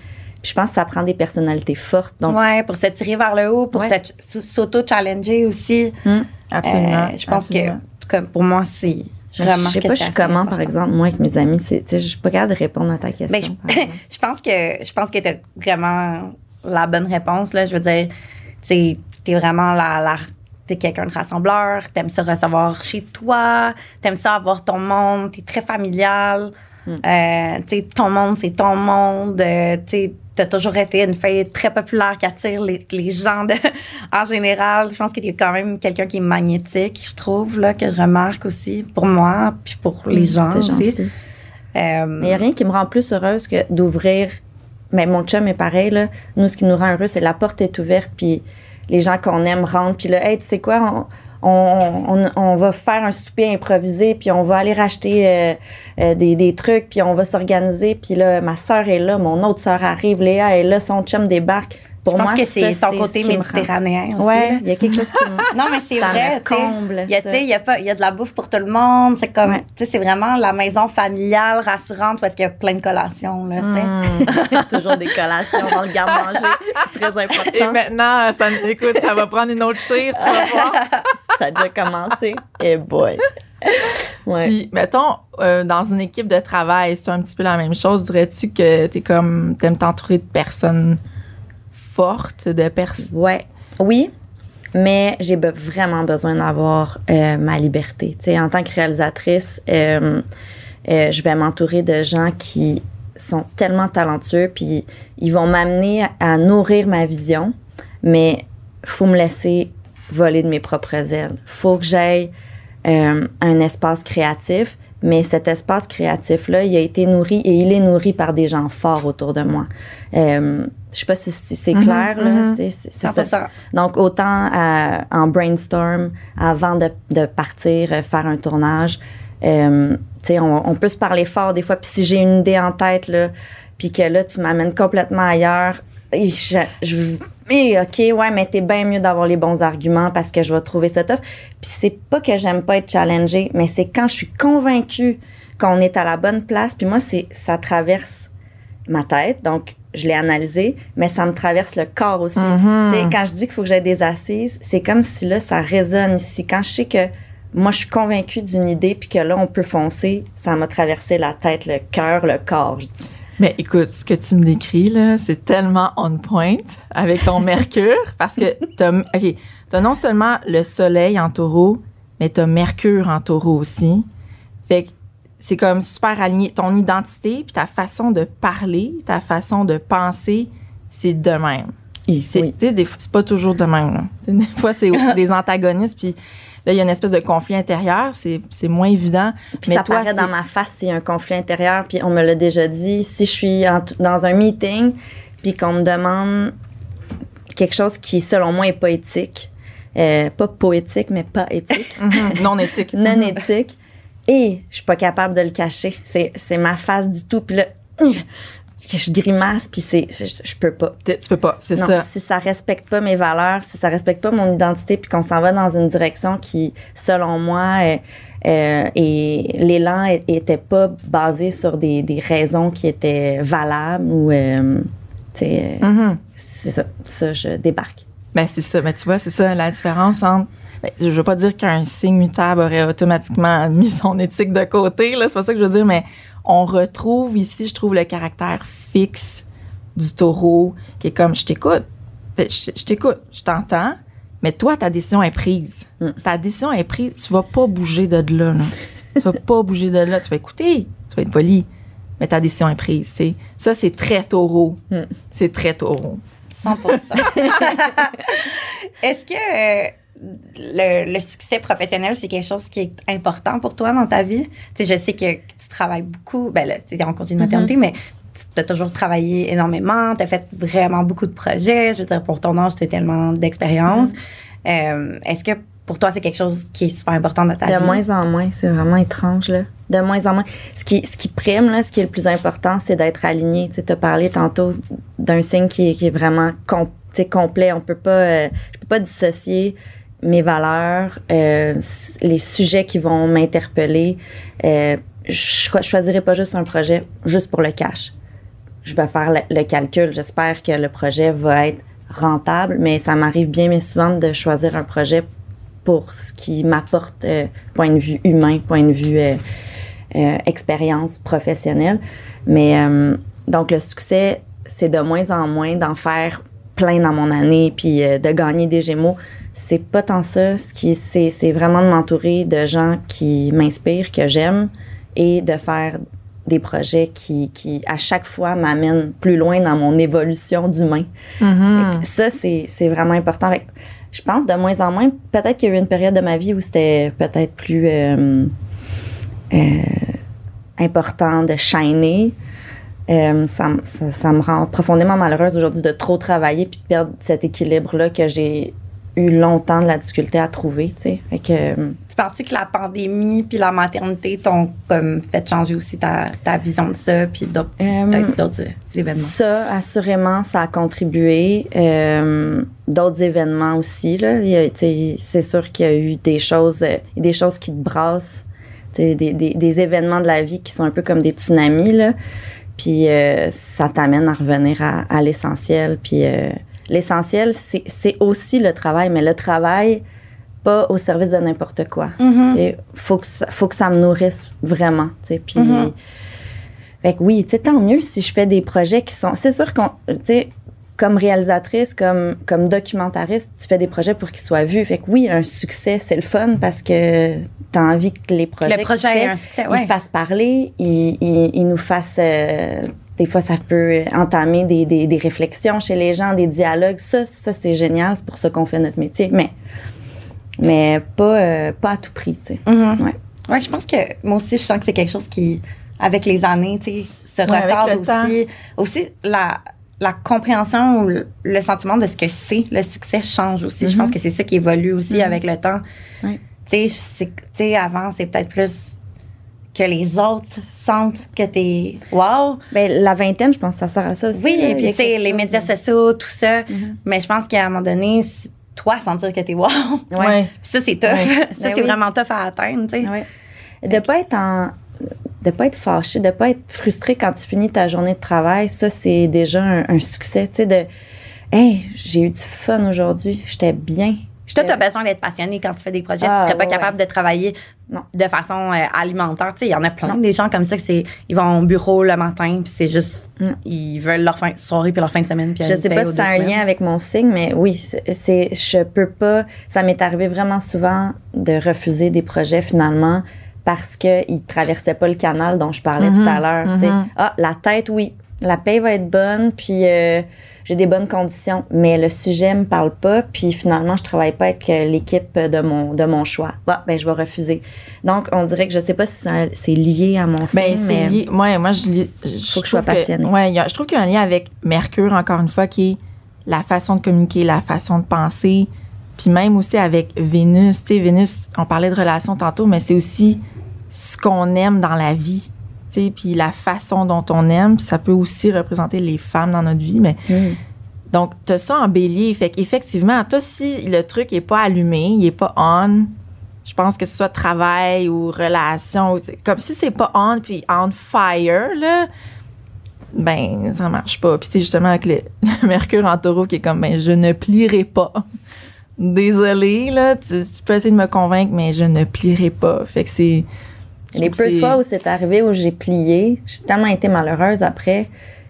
je pense que ça prend des personnalités fortes. Donc, Ouais, pour se tirer vers le haut, pour Ouais. s'auto-challenger aussi. Absolument. Euh, je pense absolument. que, cas, pour moi, c'est. Je sais pas, je suis comment, important. par exemple, moi, avec mes amis, je suis pas capable de répondre à ta question. Ben, je, exemple. [laughs] je pense que je pense que t'as vraiment la bonne réponse là. Je veux dire, tu t'es vraiment la, la t'es quelqu'un de rassembleur, t'aimes ça recevoir chez toi, t'aimes ça avoir ton monde, t'es très familial. Euh, tu sais, ton monde, c'est ton monde. Euh, tu t'as toujours été une fille très populaire qui attire les, les gens de, [laughs] en général. Je pense que t'es quand même quelqu'un qui est magnétique, je trouve, là, que je remarque aussi pour moi, puis pour les gens C'est aussi. gentil. Euh, Mais il n'y a rien qui me rend plus heureuse que d'ouvrir. Mais mon chum est pareil, là. Nous, ce qui nous rend heureux, c'est la porte est ouverte, puis les gens qu'on aime rentrent, puis là, hey, tu sais quoi, on, on, on, va faire un souper improvisé, puis on va aller racheter euh, euh, des, des trucs, puis on va s'organiser, puis là, ma sœur est là, mon autre sœur arrive, Léa est là, son chum débarque. Pour je pense moi, que c'est son côté ce méditerranéen aussi. Ouais, il y a quelque chose qui me... [laughs] Non, mais c'est vrai. me tu sais. comble, Il y a, ça. tu sais, il y a pas, il y a de la bouffe pour tout le monde. C'est comme, Ouais. tu sais, c'est vraiment la maison familiale rassurante parce qu'il y a plein de collations, là, tu sais. Mm. [laughs] Toujours des collations dans le garde-manger. Très Et important. maintenant, ça, écoute, ça va prendre une autre chire, tu vas voir. Ça a déjà commencé. Et boy. Ouais. Puis, mettons, euh, dans une équipe de travail, c'est un petit peu la même chose. Dirais-tu que t'es comme, t'aimes t'entourer de personnes fortes, de personnes. Ouais. Oui, mais j'ai vraiment besoin d'avoir euh, ma liberté. Tu sais, en tant que réalisatrice, euh, euh, je vais m'entourer de gens qui sont tellement talentueux, puis ils vont m'amener à nourrir ma vision, mais faut me laisser voler de mes propres ailes. Faut que j'aille un espace créatif, mais cet espace créatif-là, il a été nourri et il est nourri par des gens forts autour de moi. Je sais pas si, si c'est Mhm, clair, là. mhm. sais, c'est- c'est ça. 100%. Donc, autant à- en brainstorm, avant de, de partir, euh, faire un tournage, euh, on, on peut se parler fort des fois. Puis si j'ai une idée en tête, là, puis que là, tu m'amènes complètement ailleurs, et je, je- mais OK, ouais, mais t'es bien mieux d'avoir les bons arguments parce que je vais trouver ça tough. Puis c'est pas que j'aime pas être challengée, mais c'est quand je suis convaincue qu'on est à la bonne place. Puis moi, c'est ça traverse ma tête, donc je l'ai analysé, mais ça me traverse le corps aussi. Mhm. Quand je dis qu'il faut que j'aie des assises, c'est comme si là, ça résonne ici. Quand je sais que moi, je suis convaincue d'une idée, puis que là, on peut foncer, ça m'a traversé la tête, le cœur, le corps. je dis. Mais écoute, ce que tu me décris, là, c'est tellement on point avec ton [laughs] Mercure, parce que t'as, OK, t'as non seulement le soleil en taureau, mais t'as Mercure en taureau aussi. Fait que c'est comme super aligné. Ton identité, puis ta façon de parler, ta façon de penser, c'est de même. C'est, Oui. c'est pas toujours de même. là. [laughs] Des fois, c'est des antagonistes, puis là, il y a une espèce de conflit intérieur, c'est, c'est moins évident. Puis mais ça toi, paraît c'est- dans ma face a un conflit intérieur, puis on me l'a déjà dit. Si je suis en- dans un meeting, puis qu'on me demande quelque chose qui, selon moi, est pas éthique, euh, pas poétique, mais pas éthique, [laughs] Mhm, non éthique. non éthique, et je suis pas capable de le cacher. C'est ma face du tout, puis là, [laughs] je grimace, puis c'est je, je peux pas. Tu peux pas, c'est ça. si ça respecte pas mes valeurs, si ça respecte pas mon identité, puis qu'on s'en va dans une direction qui, selon moi, euh, euh, et l'élan était pas basé sur des, des raisons qui étaient valables ou, euh, tu sais, euh, Mhm. c'est ça, ça, je débarque. Ben, c'est ça. Mais tu vois, c'est ça la différence entre. Ben, je veux pas dire qu'un signe mutable aurait automatiquement [laughs] mis son éthique de côté, là. C'est pas ça que je veux dire, mais on retrouve ici, je trouve, le caractère fixe du taureau qui est comme je t'écoute. Fait, Je, je t'écoute, je t'entends, mais toi, ta décision est prise. Mm. Ta décision est prise. Tu vas pas bouger de là, là. tu vas pas bouger de là. Tu vas écouter, tu vas être poli, mais ta décision est prise, tu sais. Ça, c'est très taureau. Mm. C'est très taureau. 100%. [laughs] Est-ce que euh, le, le succès professionnel, c'est quelque chose qui est important pour toi dans ta vie? Tu sais, je sais que tu travailles beaucoup. Ben là, tu es en congé de maternité, mais tu as toujours travaillé énormément. Tu as fait vraiment beaucoup de projets. Je veux dire, pour ton âge, tu as tellement d'expérience. Euh, Est-ce que pour toi, c'est quelque chose qui est super important dans ta De vie? moins en moins, c'est vraiment étrange, là. De moins en moins. Ce qui, ce qui prime, là, ce qui est le plus important, c'est d'être aligné. Tu as parlé tantôt d'un signe qui est, qui est vraiment complet. On peut pas, euh, je peux pas dissocier mes valeurs, euh, les sujets qui vont m'interpeller. Euh, je cho- choisirai pas juste un projet juste pour le cash. Je vais faire le, calcul. J'espère que le projet va être rentable, mais ça m'arrive bien mais souvent de choisir un projet pour ce qui m'apporte euh, point de vue humain, point de vue expérience professionnelle. Mais donc le succès, c'est de moins en moins d'en faire plein dans mon année, puis de gagner des Gémeaux. C'est pas tant ça. Ce qui, c'est, c'est vraiment de m'entourer de gens qui m'inspirent, que j'aime, et de faire des projets qui, qui à chaque fois, m'amènent plus loin dans mon évolution d'humain. Mhm. Que Ça, c'est c'est vraiment important. Fait je pense de moins en moins, peut-être qu'il y a eu une période de ma vie où c'était peut-être plus euh, euh, important de shiner. Euh, ça, ça, ça me rend profondément malheureuse aujourd'hui de trop travailler puis de perdre cet équilibre-là que j'ai eu longtemps de la difficulté à trouver, tu sais. Fait que, euh, Tu penses-tu que la pandémie puis la maternité t'ont comme fait changer aussi ta, ta vision de ça puis d'autres, Euh, peut-être d'autres événements? Ça, assurément, ça a contribué. Euh, D'autres événements aussi. Là. C'est sûr qu'il y a eu des choses, euh, des choses qui te brassent, des, des, des événements de la vie qui sont un peu comme des tsunamis. Là. Puis euh, ça t'amène à revenir à, à l'essentiel. Puis l'essentiel, c'est aussi le travail, mais le travail, pas au service de n'importe quoi. Mhm. Tu sais, faut que ça, faut que ça me nourrisse vraiment. Puis, Mhm. fait que oui, tant mieux si je fais des projets qui sont. C'est sûr qu'on, comme réalisatrice, comme comme documentariste, tu fais des projets pour qu'ils soient vus. Fait que oui, un succès, c'est le fun parce que tu as envie que les projets, Le projet fais, un succès, ils ouais. fassent parler, ils, ils, ils nous fassent. euh, des fois, ça peut entamer des, des, des réflexions chez les gens, des dialogues. Ça, ça c'est génial. C'est pour ça qu'on fait notre métier. Mais, mais pas, euh, pas à tout prix, tu sais. Mhm. Ouais. Ouais, je pense que moi aussi, je sens que c'est quelque chose qui, avec les années, tu sais, se Ouais, retarde temps. aussi. Aussi, la, la compréhension ou le, sentiment de ce que c'est le succès change aussi. Je Mhm. pense que c'est ça qui évolue aussi Mhm. avec le temps. Ouais. Tu sais, c'est- tu sais, avant, c'est peut-être plus que les autres sentent que t'es wow. Ben, la vingtaine, je pense que ça sert à ça aussi. Oui, et puis tu sais, les médias sociaux, tout ça. Mhm. Mais je pense qu'à un moment donné, toi sentir que t'es wow. Puis Ouais. ça, c'est tough. Ouais. ça, Ben c'est oui. vraiment tough à atteindre, tu sais. Ouais. De pas être en de pas être fâché, de pas être frustré quand tu finis ta journée de travail, ça c'est déjà un, un succès, tu sais de hey, j'ai eu du fun aujourd'hui, j'étais bien. Toi, tu as besoin d'être passionné quand tu fais des projets. Ah, tu serais pas ouais, capable de travailler Non. de façon euh, alimentaire. Tu sais, il y en a plein Non. des gens comme ça que c'est ils vont au bureau le matin puis c'est juste Mm. ils veulent leur fin de soirée puis leur fin de semaine puis Je sais pas si ça a un semaines. lien avec mon signe, mais oui, c'est- je peux pas. Ça m'est arrivé vraiment souvent de refuser des projets finalement parce que ils traversaient pas le canal dont je parlais Mhm, tout à l'heure. tu sais. mhm. Ah, la tête, oui, la paie va être bonne, puis euh, j'ai des bonnes conditions, mais le sujet me parle pas, puis finalement je travaille pas avec euh, l'équipe de mon de mon choix. Bah, ben je vais refuser. Donc on dirait que je sais pas si c'est lié à mon signe, Ben, c'est mais lié. Ouais, moi, je, lis- Faut que je sois passionnée. ouais, y a- je trouve qu'il y a un lien avec Mercure, encore une fois, qui est la façon de communiquer, la façon de penser. Puis même aussi avec Vénus. Tu sais, Vénus, on parlait de relations tantôt, mais c'est aussi ce qu'on aime dans la vie. Puis la façon dont on aime, puis ça peut aussi représenter les femmes dans notre vie, mais Hmm. donc, tu as ça en bélier. Fait qu'effectivement, toi, si le truc est pas allumé, il est pas on, je pense que ce soit travail ou relation, comme si c'est pas on puis on fire, là, ben, ça marche pas. Puis, justement, avec le, [laughs] le Mercure en taureau qui est comme, ben, je ne plierai pas. Désolée, là, tu, tu peux essayer de me convaincre, mais je ne plierai pas. Fait que c'est. Les peu de c'est- fois où c'est arrivé, où j'ai plié, j'ai tellement été malheureuse après.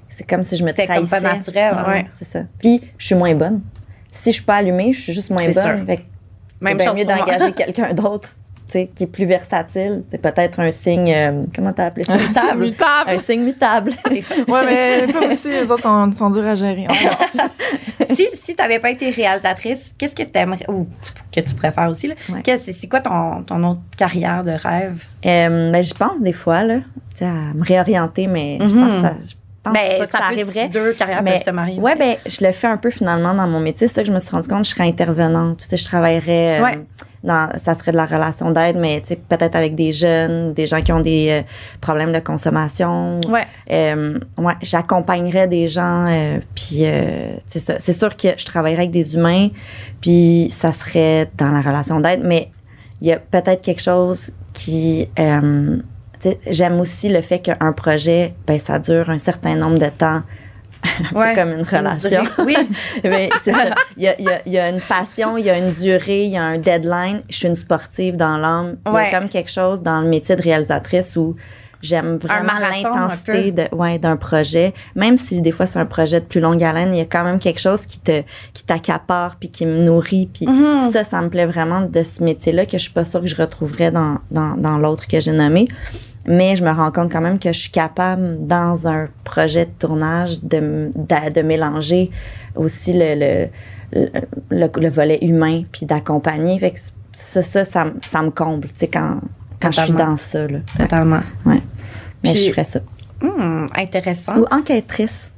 C'est comme si je me C'était comme trahissais. pas naturel, Non, ouais. C'est ça. Puis, je suis moins bonne. Si je suis pas allumée, je suis juste moins C'est bonne. sûr. Fait Même c'est chose mieux d'engager [laughs] quelqu'un d'autre, qui est plus versatile. C'est peut-être un signe, euh, comment t'as appelé ça? C'est mutable. un signe mutable. Ouais, mais les femmes aussi, les autres sont, sont durs à gérer. [laughs] Si si tu n'avais pas été réalisatrice, qu'est-ce que tu aimerais ou tu- que tu préfères aussi là? Ouais. C'est quoi ton, ton autre carrière de rêve? Euh, ben, je pense des fois, là, à me réorienter, mais je pense que ça, je pense Ben, ça, peut- arriverait. Deux carrières Mais- peuvent se marier. Ouais, aussi. ben, je le fais un peu finalement dans mon métier. C'est ça que je me suis rendu compte. Je serais intervenante. Tu sais, je travaillerais. euh. Dans, ça serait de la relation d'aide, mais peut-être avec des jeunes, des gens qui ont des euh, problèmes de consommation. Ouais. Euh, ouais, j'accompagnerais des gens. euh, puis, c'est sûr que je travaillerais avec des humains, puis ça serait dans la relation d'aide, mais il y a peut-être quelque chose qui. J'aime aussi le fait qu'un projet, ben, ça dure un certain nombre de temps, [laughs] Ouais. comme une relation. Oui. [laughs] Mais c'est ça. Il y, a, il y a- une passion, il y a une durée, il y a un deadline. Je suis une sportive dans l'âme. Il y a comme quelque chose dans le métier de réalisatrice où j'aime vraiment l'intensité de, ouais, d'un projet. Même si des fois c'est un projet de plus longue haleine, il y a quand même quelque chose qui te qui t'accapare puis qui me nourrit. Puis Mhm. ça, ça me plaît vraiment de ce métier-là que je suis pas sûre que je retrouverais dans, dans, dans l'autre que j'ai nommé. Mais je me rends compte quand même que je suis capable, dans un projet de tournage, de, de, de mélanger aussi le, le, le, le- le volet humain puis d'accompagner. Fait que ça, ça, ça, me- ça me comble, tu sais, quand, quand je suis dans ça, là. Totalement. Ouais. Mais Puis- je ferais ça. Hmm, intéressant. Ou enquêtrice.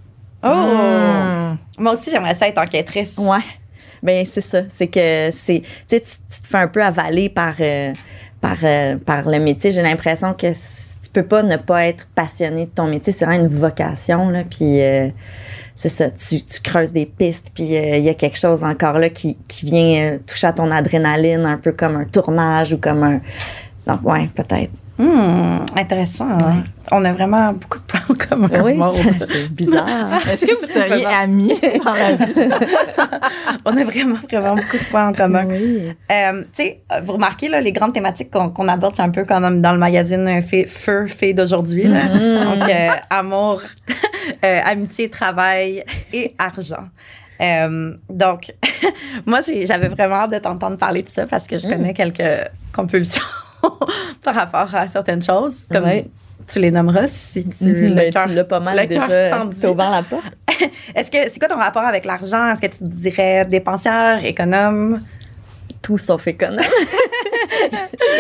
Oh! Hmm. Moi aussi, j'aimerais ça être enquêtrice. Ouais. Ben, c'est ça. C'est que c'est. Tu te fais un peu avaler par, euh, par, euh, par le métier. J'ai l'impression que tu peux pas ne pas être passionné de ton métier. C'est vraiment une vocation, là. Puis, euh, c'est ça. Tu, tu creuses des pistes, puis euh, il y a quelque chose encore là qui, qui vient euh, toucher à ton adrénaline, un peu comme un tournage ou comme un. Donc, ouais, peut-être. Hmm, intéressant. hein. On a vraiment beaucoup de points en commun. Oui, c'est bizarre. Est-ce que vous seriez amis dans la vie? [laughs] On a vraiment, vraiment beaucoup de points en commun. Oui. Euh, tu sais, vous remarquez, là, les grandes thématiques qu'on aborde, c'est un peu comme dans le magazine euh, Feu, Feu Fée d'aujourd'hui. là. Mm-hmm. Donc, euh, amour, [laughs] euh, amitié, travail et argent. Euh, donc, [laughs] moi, j'ai- j'avais vraiment hâte de t'entendre parler de ça parce que je Mm. connais quelques compulsions [laughs] par rapport à certaines choses, comme Ouais. tu les nommeras si tu Mhm, le ben, cœur- tu l'as pas mal le déjà. T'as ouvert la porte. [laughs] Est-ce que c'est quoi ton rapport avec l'argent? Est-ce que tu dirais dépensière, économe? tout sauf économe. [laughs]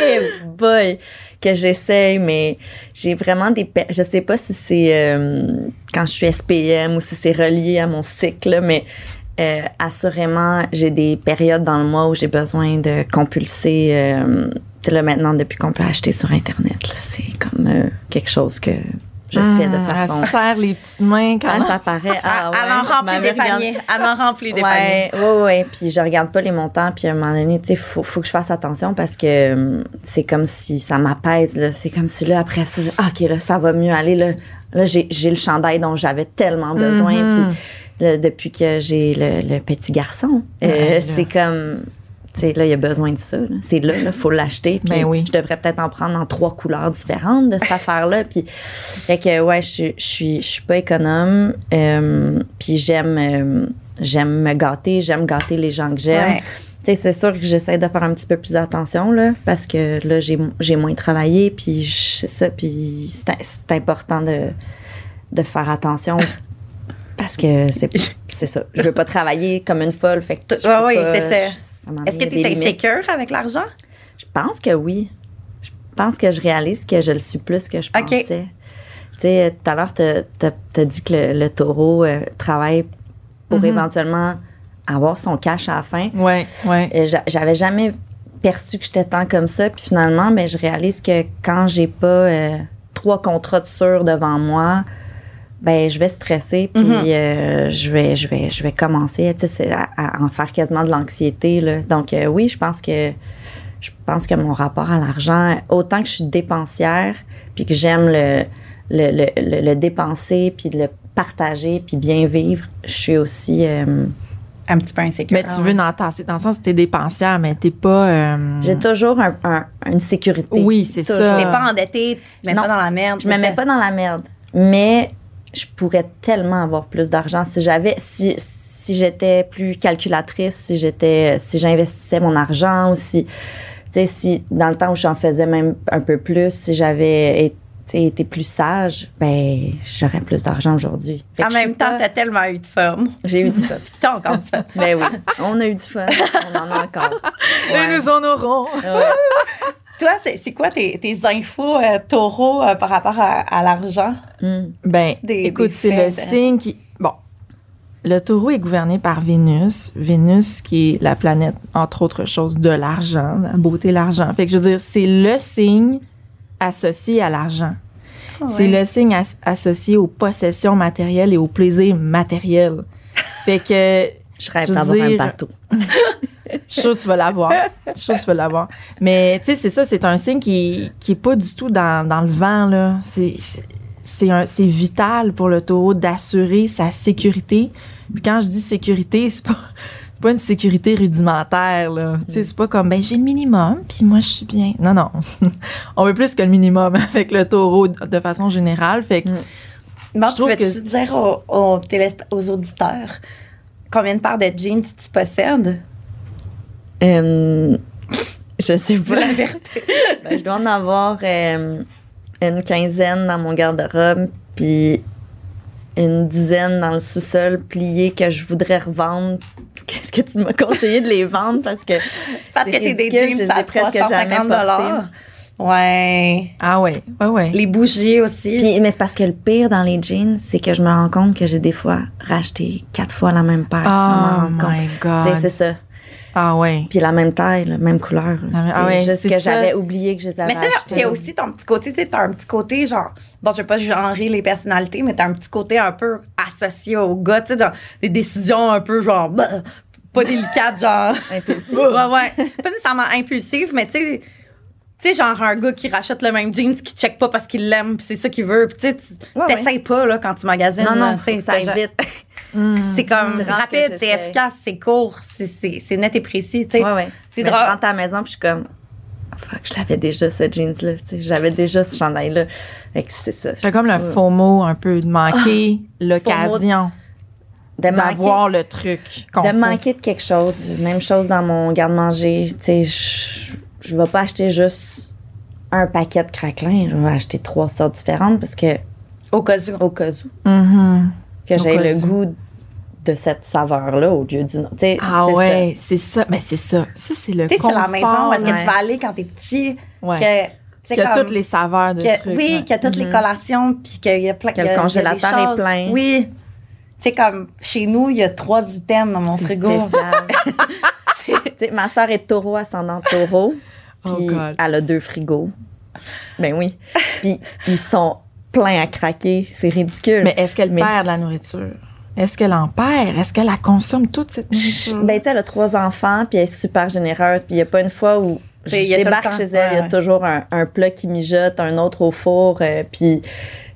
Eh boy, que j'essaye, mais j'ai vraiment des... Je sais pas si c'est euh, quand je suis SPM ou si c'est relié à mon cycle, mais euh, assurément, j'ai des périodes dans le mois où j'ai besoin de compulser. Euh, là, maintenant, depuis qu'on peut acheter sur Internet, c'est comme euh, quelque chose que je fais de Hmm, façon... Elle serre les petites mains quand Ah, ça paraît. [laughs] Ah, elle en ouais, remplit des paniers. Elle en remplit des paniers. Ouais, ouais, ouais. Puis je regarde pas les montants. Puis à un moment donné, tu sais, faut, faut que je fasse attention parce que hum, c'est comme si ça m'apaise. C'est comme si là, après ça, ah, OK, là, ça va mieux aller. Là, là j'ai, le chandail dont j'avais tellement besoin. Mhm. Puis là, depuis que j'ai le, le petit garçon, euh, Ouais, c'est comme. Tu sais, là, il y a besoin de ça. C'est là, il faut l'acheter. Puis Ben oui. je devrais peut-être en prendre en trois couleurs différentes de cette [laughs] affaire-là. Puis, fait que, ouais, je suis- je suis, je suis pas économe. euh, puis j'aime, euh, j'aime me gâter, j'aime gâter les gens que j'aime. Ouais. Tu sais, c'est sûr que j'essaie de faire un petit peu plus attention, là, parce que là, j'ai, moins travaillé, puis je- c'est ça, puis c'est, c'est important de, de faire attention. [laughs] Parce que c'est, [laughs] c'est ça. Je veux pas travailler comme une folle. Fait que je Ouais, oui, pas- c'est ça. je- ça m'en Est-ce que tu es insécure avec l'argent? Je pense que oui. Je pense que je réalise que je le suis plus que je pensais. Tu sais, tout à l'heure, tu as dit que le, le taureau euh, travaille pour Mhm. éventuellement avoir son cash à la fin. Ouais, ouais. Euh, j'a- J'avais jamais perçu que j'étais tant comme ça. Puis finalement, ben, je réalise que quand j'ai pas euh, trois contrats de sûr devant moi, ben je vais stresser puis Mhm. euh, je vais je vais je vais commencer tu sais, c'est à, à en faire quasiment de l'anxiété là. Donc euh, oui, je pense que je pense que mon rapport à l'argent, autant que je suis dépensière, puis que j'aime le, le, le, le- le dépenser, puis de le partager, puis bien vivre, je suis aussi... euh, Un petit peu insécure. Mais tu veux dans, tasser- dans le sens que t'es dépensière, mais t'es pas. euh, J'ai toujours un- un- une sécurité. Oui, c'est ça. T'es pas endetté, tu te mets Non. pas dans la merde. Je me mets pas dans la merde, mais je pourrais tellement avoir plus d'argent si j'avais... Si, si j'étais plus calculatrice, si j'étais si j'investissais mon argent ou si tu sais si dans le temps où j'en faisais même un peu plus, si j'avais été, plus sage, ben j'aurais plus d'argent aujourd'hui. En même temps, t'as tellement eu de fun. j'ai eu du fun. Puis [laughs] t'as encore du fun. ben oui, on a eu du fun, on en a encore. Et Ouais. nous en aurons. Ouais. Toi, c'est quoi tes, tes infos euh, taureau euh, par rapport à, à l'argent? Hmm. Ben, Des- écoute, c'est le de- signe qui. Bon. Le taureau est gouverné par Vénus. Vénus, qui est la planète, entre autres choses, de l'argent, la beauté, l'argent. Fait que je veux dire, c'est le signe associé à l'argent. C'est le signe as- associé aux possessions matérielles et aux plaisirs matériels. [laughs] fait que Je rêve d'avoir un bateau. [laughs] je suis sûre que tu vas l'avoir. Je suis sûre que tu vas l'avoir. Mais tu sais, c'est ça, c'est un signe qui, qui est pas du tout dans, dans le vent, là. C'est, vital pour le taureau d'assurer sa sécurité. Puis quand je dis sécurité, c'est pas, pas une sécurité rudimentaire, là. Tu sais, c'est pas comme, ben, j'ai le minimum, puis moi, je suis bien. Non, non. [laughs] On veut plus que le minimum [laughs] avec le taureau de façon générale. Fait que, Mm. Bon, Je tu veux-tu que- dire aux, aux, aux auditeurs combien de paires de jeans tu possèdes? Euh, je sais pas. La vérité. [laughs] Ben, je dois en avoir euh, une quinzaine dans mon garde-robe, puis une dizaine dans le sous-sol plié que je voudrais revendre. Qu'est-ce que tu m'as conseillé de les vendre? Parce que [laughs] Parce que c'est des jeans je les à ai presque 350 jamais portés. Ouais. Ah ouais, ouais, ouais. Les bougies aussi. Puis, mais c'est parce que le pire dans les jeans, c'est que je me rends compte que j'ai des fois racheté quatre fois la même paire. Oh compte. my God. C'est ça. Ah ouais. Puis la même taille, la même couleur. C'est ah ouais, juste c'est que j'avais oublié que je les avais Mais ça, c'est aussi ton petit côté, tu sais, t'as un petit côté genre, bon, je vais pas genrer les personnalités, mais t'as un petit côté un peu associé au gars, tu sais, des décisions un peu genre, bah, pas délicates, genre. [laughs] Impulsif. ouais, ouais. Pas nécessairement impulsive, mais tu sais, tu sais, genre un gars qui rachète le même jeans, qui check pas parce qu'il l'aime, puis c'est ça qu'il veut, puis tu sais, Ouais, t'essayes pas, là, quand tu magasines. Non, là, non, sais, faut que ça aille vite. [laughs] C'est comme C'est que rapide, c'est efficace, c'est court, c'est- c'est c'est net et précis, tu sais. Ouais, ouais. C'est drôle. je rentre à la maison puis je suis comme, fuck, je l'avais déjà ce jeans-là. tu sais, J'avais déjà ce chandail-là. Fait que c'est ça. C'est comme le Ouais. FOMO un peu de manquer l'occasion De manquer, d'avoir le truc qu'on de faut. manquer de quelque chose. Même chose dans mon garde-manger. Tu sais, je, je vais pas acheter juste un paquet de craquelins. Je vais acheter trois sortes différentes parce que, Au cas où. au cas où, Mhm. Que j'ai le goût de cette saveur-là au lieu d'une Ah ouais, c'est ça. Mais c'est ça. Ça, c'est le Tu sais, c'est la confort, maison où est-ce que ouais. tu vas aller quand t'es petit, Ouais. que, tu sais, Qu'il y a comme- toutes les saveurs de que- trucs. oui, y a toutes les Mhm. collations, puis qu'il y a plein Que le il y a- il y a des congélateur est choses. plein. Oui. Tu sais, comme chez nous, il y a trois items dans mon C'est frigo. spécial. [laughs] Tu sais, ma soeur est taureau, ascendant taureau. Oh Puis God. elle a deux frigos. Ben oui. Puis ils sont pleins à craquer. C'est ridicule. Mais est-ce qu'elle Mais- perd de la nourriture? Est-ce qu'elle en perd? Est-ce qu'elle la consomme toute cette nourriture? Ben, tu sais, elle a trois enfants, puis elle est super généreuse. Puis il n'y a pas une fois où je y a débarque chez elle, il y a toujours un, un plat qui mijote, un autre au four. euh, puis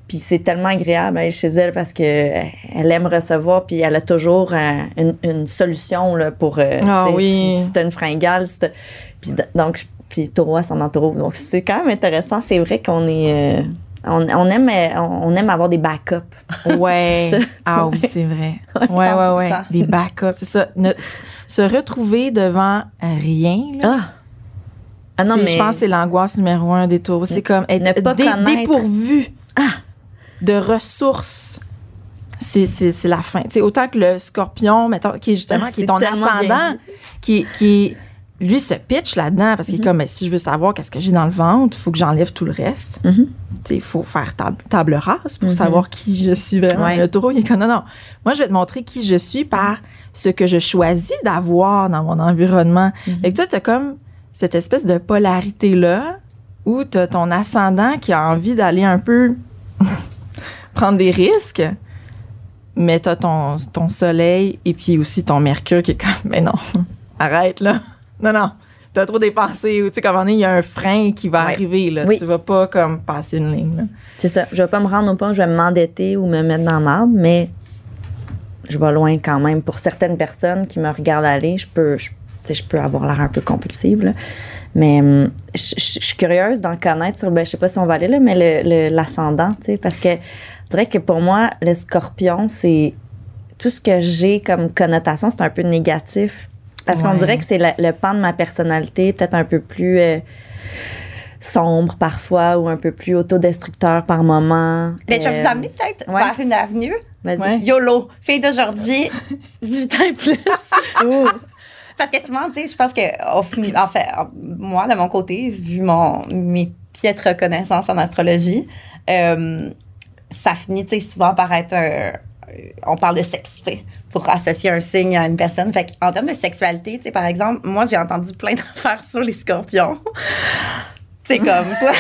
puis c'est tellement agréable d'aller chez elle parce que euh, elle aime recevoir, puis elle a toujours euh, une, une solution là, pour. euh, Ah oui. Si, si t'as une fringale, si puis donc, puis taureau ascendant taureau. Donc c'est quand même intéressant. C'est vrai qu'on est. euh, on, on aime, euh, on, aime avoir des backups. Ouais. [laughs] Ah oui, c'est vrai. Ouais, ouais, ouais. 100%. Des backups, c'est ça. Ne- se retrouver devant rien, là. Ah! Ah non, mais. Je pense que c'est l'angoisse numéro un des taureaux. C'est comme être pas dé- dépourvu Ah! de ressources. C'est, c'est, c'est la fin. Tu sais, autant que le scorpion, mettons, qui est justement, Ah, qui est ton ascendant, qui, qui lui se pitch là-dedans parce qu'il est comme, mais si je veux savoir qu'est-ce que j'ai dans le ventre, il faut que j'enlève tout le reste. Mhm. Tu il faut faire table, table rase pour Mhm. savoir qui je suis vraiment. Ouais. Le taureau, il est comme, non, non. Moi, je vais te montrer qui je suis par ce que je choisis d'avoir dans mon environnement. Mhm. Fait que toi, t'as comme cette espèce de polarité-là où t'as ton ascendant qui a envie d'aller un peu [laughs] prendre des risques, mais t'as ton, ton soleil et puis aussi ton mercure qui est comme, mais non, [laughs] arrête là. Non, non. T'as trop dépensé ou tu sais, comme on est, il y a un frein qui va Ouais. arriver là. Oui. Tu vas pas comme passer une ligne. C'est ça. Je vais pas me rendre au point où je vais m'endetter ou me mettre dans marde, mais je vais loin quand même. Pour certaines personnes qui me regardent aller, je peux, je, peux avoir l'air un peu compulsive. là. Mais hum, je, je- je suis curieuse d'en connaître sur, ben, je sais pas si on va aller là, mais le- le- l'ascendant, tu sais, parce que je dirais que pour moi, le scorpion, c'est tout ce que j'ai comme connotation, c'est un peu négatif. Parce qu'on dirait que c'est le, le pan de ma personnalité, peut-être un peu plus euh, sombre parfois ou un peu plus autodestructeur par moment. Mais je vais vous Euh, amener peut-être ouais. vers une avenue. Vas-y. Ouais. YOLO, fille d'aujourd'hui, [laughs] 18 ans et plus. [laughs] Parce que souvent, tu sais, je pense que, en fait, moi, de mon côté, vu mon, mes piètres connaissances en astrologie, euh, ça finit, tu sais, souvent par être un. On parle de sexe, tu sais, pour associer un signe à une personne. Fait en termes de sexualité, tu sais, par exemple, moi, j'ai entendu plein [laughs] d'affaires sur les scorpions. C'est comme [laughs] quoi?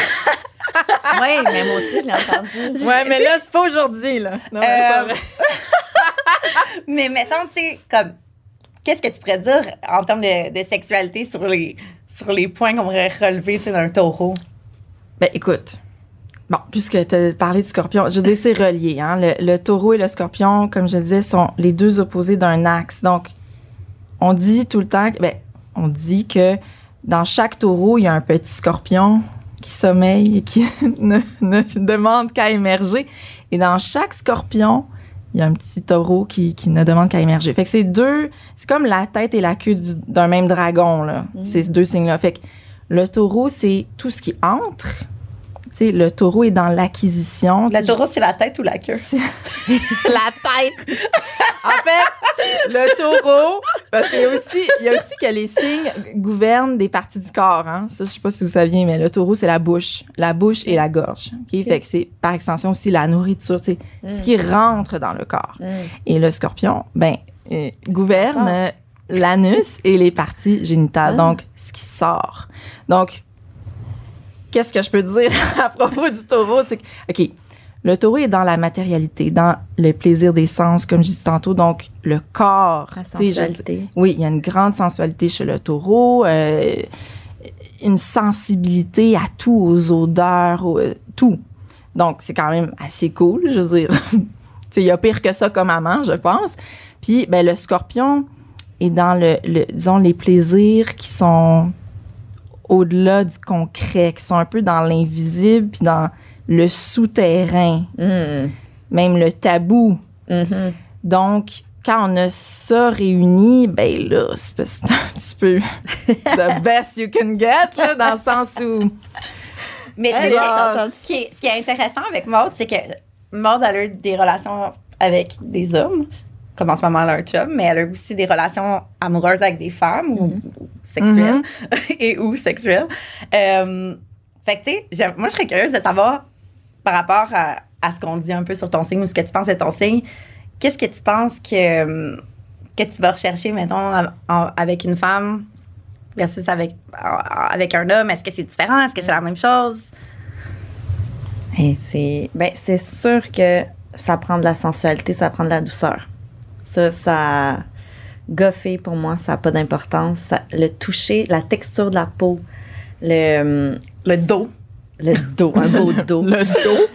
Oui, mais moi aussi, je l'ai entendu. Ouais, mais là, c'est pas aujourd'hui là. Non, Euh, vrai. [laughs] Mais mettons, tu sais, comme, qu'est-ce que tu pourrais dire en termes de, de sexualité sur les, sur les points qu'on pourrait relever, tu sais, d'un taureau? Ben écoute, bon, puisque tu as parlé du scorpion, je dire, c'est relié. Hein? Le, le taureau et le scorpion, comme je disais, sont les deux opposés d'un axe. Donc, on dit tout le temps, que- ben, on dit que dans chaque taureau, il y a un petit scorpion qui sommeille et qui [laughs] ne, ne demande qu'à émerger. Et dans chaque scorpion, il y a un petit taureau qui, qui ne demande qu'à émerger. Fait que c'est deux, c'est comme la tête et la queue du- d'un même dragon, là. Ces deux signes-là. Fait que le taureau, c'est tout ce qui entre. Sais, le taureau est dans l'acquisition. Le taureau, c'est la tête ou la queue? [laughs] la tête. [laughs] en fait, le taureau, Parce qu'il y a aussi, il y a aussi que les signes gouvernent des parties du corps. Hein. Ça, je sais pas si vous saviez, mais le taureau, c'est la bouche. La bouche et la gorge. OK? Fait que c'est, par extension, aussi la nourriture, tu sais, ce qui rentre dans le corps. Mm. Et le scorpion, ben, euh, gouverne l'anus et les parties génitales. Ah. Donc, ce qui sort. Donc, qu'est-ce que je peux dire [laughs] à propos du taureau? C'est que, OK, le taureau est dans la matérialité, dans le plaisir des sens, comme je disais tantôt. Donc, le corps. La sensualité. oui, il y a une grande sensualité chez le taureau, euh, une sensibilité à tout, aux odeurs, euh, tout. Donc, c'est quand même assez cool, je veux dire. [laughs] Tu sais, il y a pire que ça comme amant, je pense. Puis, ben, le scorpion est dans le, le- disons, les plaisirs qui sont au-delà du concret, qui sont un peu dans l'invisible, puis dans le souterrain, Mm. même le tabou. Mhm. Donc, quand on a ça réuni, ben là, c'est un petit peu [laughs] the best you can get, là, dans le sens où. Mais ah. ce, qui est, ce qui est intéressant avec Maud, c'est que Maud elle a eu des relations avec des hommes, comme en ce moment elle a un chum, mais elle a aussi des relations amoureuses avec des femmes ou, ou sexuelles [laughs] et ou sexuelles. Euh, fait que tu sais, moi je serais curieuse de savoir par rapport à, à ce qu'on dit un peu sur ton signe ou ce que tu penses de ton signe, qu'est-ce que tu penses que, que tu vas rechercher, mettons, en- en- avec une femme versus avec, en- avec un homme? Est-ce que c'est différent? Est-ce que c'est la même chose? C'est ben c'est sûr que ça prend de la sensualité, ça prend de la douceur. Ça ça goffer pour moi, ça n'a pas d'importance. Le toucher, la texture de la peau, le Le dos. le dos, un beau [laughs] dos. Le dos.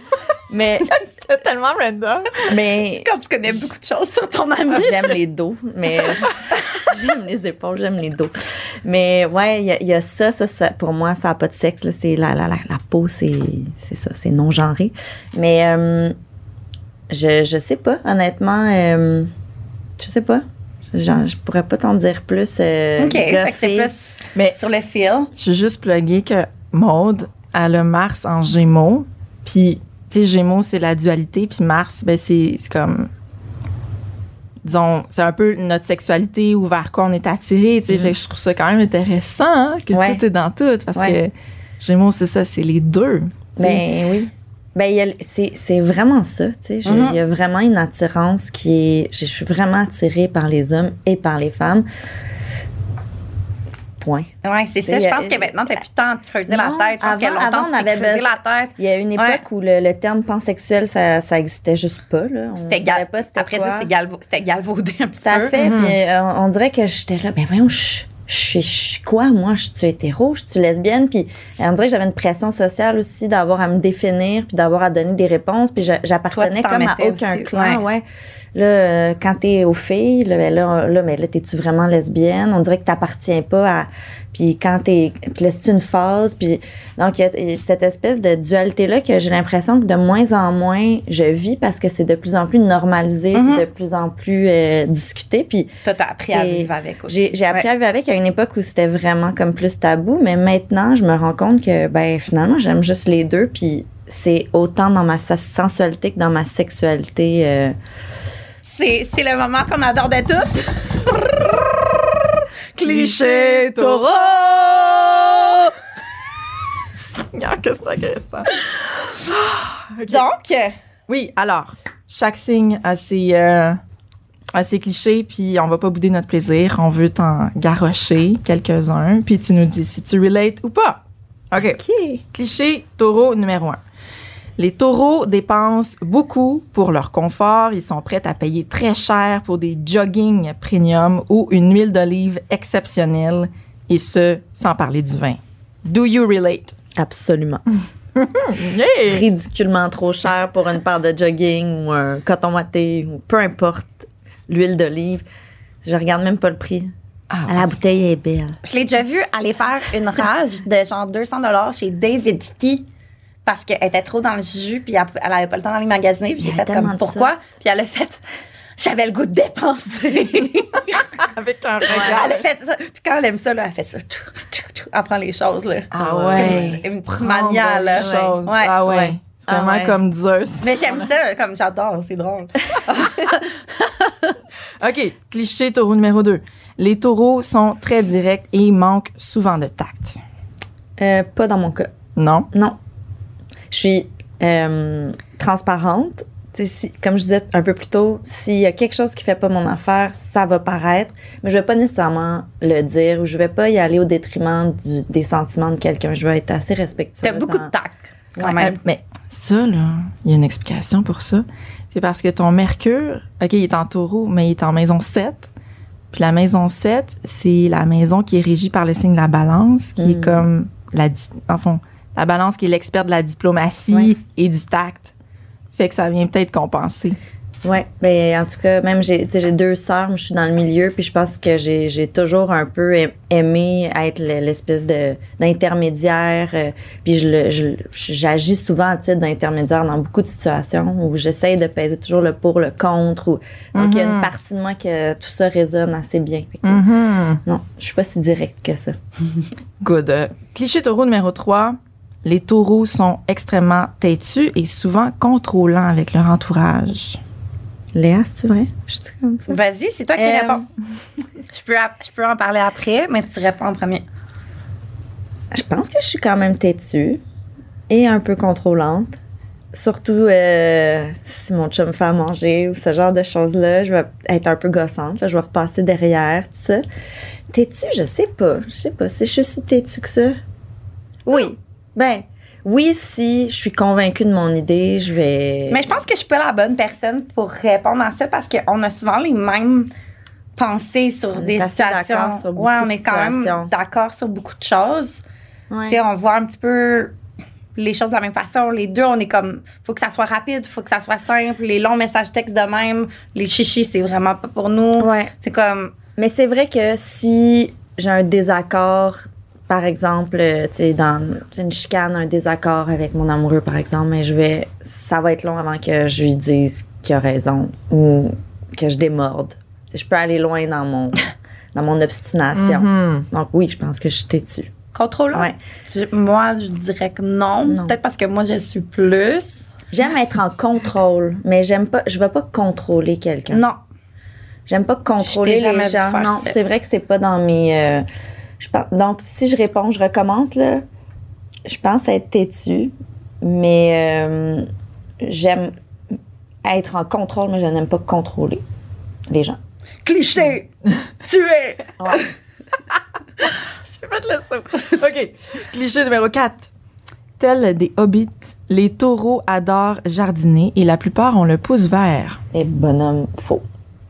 Mais [laughs] C'est tellement random. mais Quand tu connais beaucoup de choses sur ton ami. [laughs] j'aime les dos, mais j'aime les épaules, j'aime les dos. Mais ouais, il y, a- il y a ça, ça, ça, pour moi, ça n'a pas de sexe. C'est la, la, la, la peau, c'est ça, c'est non genré. Mais euh, je, je sais pas, honnêtement, euh, je sais pas. Genre, je pourrais pas t'en dire plus. euh, OK, fait que plus Mais sur le fil. je veux juste plugger que Maude a le Mars en Gémeaux. Puis, tu sais, Gémeaux, c'est la dualité. Puis Mars, ben, c'est c'est comme. Disons, c'est un peu notre sexualité ou vers quoi on est attiré. Tu sais, Fait que je trouve ça quand même intéressant hein, que Ouais. tout est dans tout. Parce Ouais. que Gémeaux, c'est ça, c'est les deux. Ben oui. Ben, c'est, vraiment ça, tu sais. Je- Il y a vraiment une attirance qui est. Je suis vraiment attirée par les hommes et par les femmes. Point. Oui, c'est ça. Je pense que maintenant, tu n'as plus le temps de creuser la tête. Je pense avant- avant, on avait creusé besoin- la tête. Il y a une époque Ouais. où le, le terme pansexuel, ça, ça existait juste pas. C'était savait gal- pas c'était Après quoi. ça, c'était galvaudé un petit Tout à peu. fait. Mhm. Puis, euh, on dirait que j'étais là, ben voyons, je, je suis, je suis quoi, moi? Je suis hétéro, je suis lesbienne? Puis on dirait que j'avais une pression sociale aussi d'avoir à me définir, puis d'avoir à donner des réponses. Puis j'a- j'appartenais t'en comme à aucun aussi, clan, ouais. Là, euh, quand t'es aux filles, là, ben là, là, mais là, t'es-tu vraiment lesbienne? On dirait que t'appartiens pas à... Puis quand t'es... Puis là, c'est une phase. Puis donc, il y a- cette espèce de dualité-là que j'ai l'impression que de moins en moins je vis parce que c'est de plus en plus normalisé, c'est de plus en plus euh, discuté. Puis Toi, t'as appris à vivre avec aussi. j'ai appris Ouais. à vivre avec à une époque où c'était vraiment comme plus tabou, mais maintenant, je me rends compte que, ben, finalement, j'aime juste les deux, puis c'est autant dans ma sensualité que dans ma sexualité. euh, C'est le moment qu'on adorait toutes. [laughs] Cliché taureau! [laughs] Seigneur, que c'est agressant. [gasps] Donc, Oui, alors, chaque signe a ses, euh, a ses clichés, puis on va pas bouder notre plaisir. On veut t'en garrocher quelques-uns, puis tu nous dis si tu relates ou pas. OK. Cliché taureau numéro un. Les taureaux dépensent beaucoup pour leur confort. Ils sont prêts à payer très cher pour des jogging premium ou une huile d'olive exceptionnelle, et ce, sans parler du vin. Do you relate? absolument. [laughs] Yeah! Ridiculement trop cher pour une paire de jogging ou un coton watté ou peu importe, l'huile d'olive. Je regarde même pas le prix. Ah, La bouteille est belle. je l'ai déjà vu aller faire une rage de genre 200 chez David Tea parce qu'elle était trop dans le jus puis elle, elle avait pas le temps d'aller magasiner puis j'ai Elle fait comme pourquoi? puis elle a fait j'avais le goût de dépenser. [laughs] Avec un elle regard. a fait ça. Puis quand elle aime ça, là, elle fait ça. Tout, tout, tout. Elle prend les choses, là. Ah ouais. Une Prendre mania, là. les choses. Ouais. Ah ouais. Ouais. C'est vraiment Ah ouais. comme Zeus. Mais j'aime ça, comme j'adore, c'est drôle. [laughs] OK, cliché taureau numéro 2. Les taureaux sont très directs et manquent souvent de tact. Euh, pas dans mon cas. Non? Non. Je suis euh, transparente. Si- comme je disais un peu plus tôt, s'il y a quelque chose qui fait pas mon affaire, ça va paraître, mais je vais pas nécessairement le dire ou je vais pas y aller au détriment du- des sentiments de quelqu'un. Je vais être assez respectueuse. T'as beaucoup dans- de tact, quand Ouais. même. Euh, mais ça, là, il y a une explication pour ça. C'est parce que ton Mercure, OK, il est en taureau, mais il est en maison 7. Puis la maison 7, c'est la maison qui est régie par le signe de la balance, qui est Mm. comme, la, en fond, la balance qui est l'expert de la diplomatie Ouais. et du tact. Fait que ça vient peut-être compenser. Ouais, ben en tout cas, même j'ai deux sœurs, je suis dans le milieu, puis je pense que j'ai toujours un peu aim- aimé être le- l'espèce de d'intermédiaire, euh, puis je j'agis souvent à titre d'intermédiaire dans beaucoup de situations où j'essaye de peser toujours le pour, le contre, ou, donc il y a une Mhm. partie de moi que tout ça résonne assez bien. Mhm. Non, je suis pas si directe que ça. Good. Euh, cliché taureau numéro 3. Les taureaux sont extrêmement têtus et souvent contrôlants avec leur entourage. Léa, c'est vrai? Je suis comme ça. Vas-y, c'est toi qui Euh, réponds. Je peux, je peux en parler après, mais tu réponds en premier. Je pense que je suis quand même têtue et un peu contrôlante. Surtout euh, si mon chum me fait à manger ou ce genre de choses-là, je vais être un peu gossante. là, je vais repasser derrière, tout ça. Têtue, je sais pas. Je sais pas si je suis si têtue que ça. Oui. Ben, oui, si je suis convaincue de mon idée, je vais. Mais je pense que je suis pas la bonne personne pour répondre à ça parce qu'on a souvent les mêmes pensées sur On des situations. sur ouais, on est quand même d'accord sur beaucoup de choses. Ouais. Tu sais, on voit un petit peu les choses de la même façon. Les deux, on est comme, faut que ça soit rapide, faut que ça soit simple. Les longs messages textes de même, les chichis, c'est vraiment pas pour nous. Ouais. C'est comme, Mais c'est vrai que si j'ai un désaccord, par exemple, euh, tu sais, dans une chicane, un désaccord avec mon amoureux, par exemple, mais je vais, ça va être long avant que je lui dise qu'il a raison ou que je démorde. Je peux aller loin dans mon, [laughs] dans mon obstination. Mhm. Donc oui, je pense que je suis têtue. contrôlant? Ouais. Je- moi, je dirais que non. Non. Peut-être parce que moi, je suis plus. J'aime être en contrôle, mais j'aime pas, je veux pas contrôler quelqu'un. Non. J'aime pas contrôler les gens. Non, c'est vrai que c'est pas dans mes. euh, je pense, donc, si je réponds, je recommence, là. Je pense être têtue, mais euh, j'aime être en contrôle, mais je n'aime pas contrôler les gens. Cliché! [laughs] Tuer! Ouais. [laughs] J'ai fait le saut. OK. Cliché numéro 4. Tels des hobbits, les taureaux adorent jardiner et la plupart ont le pouce vert. Et bonhomme, faux.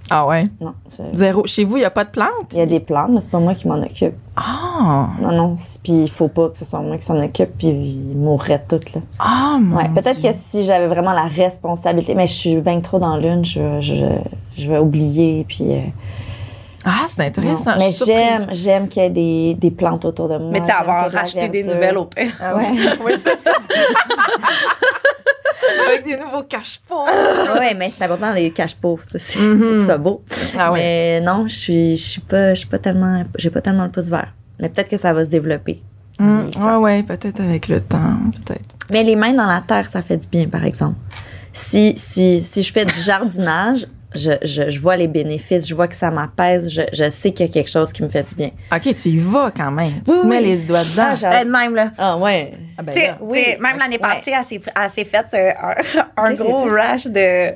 Ah ouais? Non. Zéro. Chez vous, il n'y a pas de plantes? Il y a des plantes, mais c'est pas moi qui m'en occupe. Ah! Non, non. c'est- Puis il faut pas que ce soit moi qui s'en occupe, puis ils mourraient toutes, là. Ah, mon Ouais, peut-être que si j'avais vraiment la responsabilité, mais je suis bien trop dans l'une, je, je, je vais oublier, puis. euh, Ah, c'est intéressant. non. Mais j'aime, j'aime qu'il y ait des, des plantes autour de moi. Mais tu sais, avoir racheté des nouvelles au pire. Ah ouais. [laughs] oui, c'est ça. [laughs] Avec des nouveaux cache-pots. ouais, mais c'est important les cache pauvres, c'est que ça beau. Ah. Mais non, je suis, je suis pas, je suis pas tellement, j'ai pas tellement le pouce vert. Mais peut-être que ça va se développer. Mm, Ça. ouais, ouais, peut-être avec le temps, peut-être. Mais les mains dans la terre, ça fait du bien, par exemple. Si, si, si je fais du jardinage, je, je, je vois les bénéfices, je vois que ça m'apaise, je, je sais qu'il y a quelque chose qui me fait du bien. OK, tu y vas quand même. Tu Oui, te mets oui. les doigts dedans. Ah. Elle même, là. Ah ouais. Ah, ben là. oui. même l'année ouais. passée, elle s'est- elle s'est faite euh, un, un gros fait. rush de.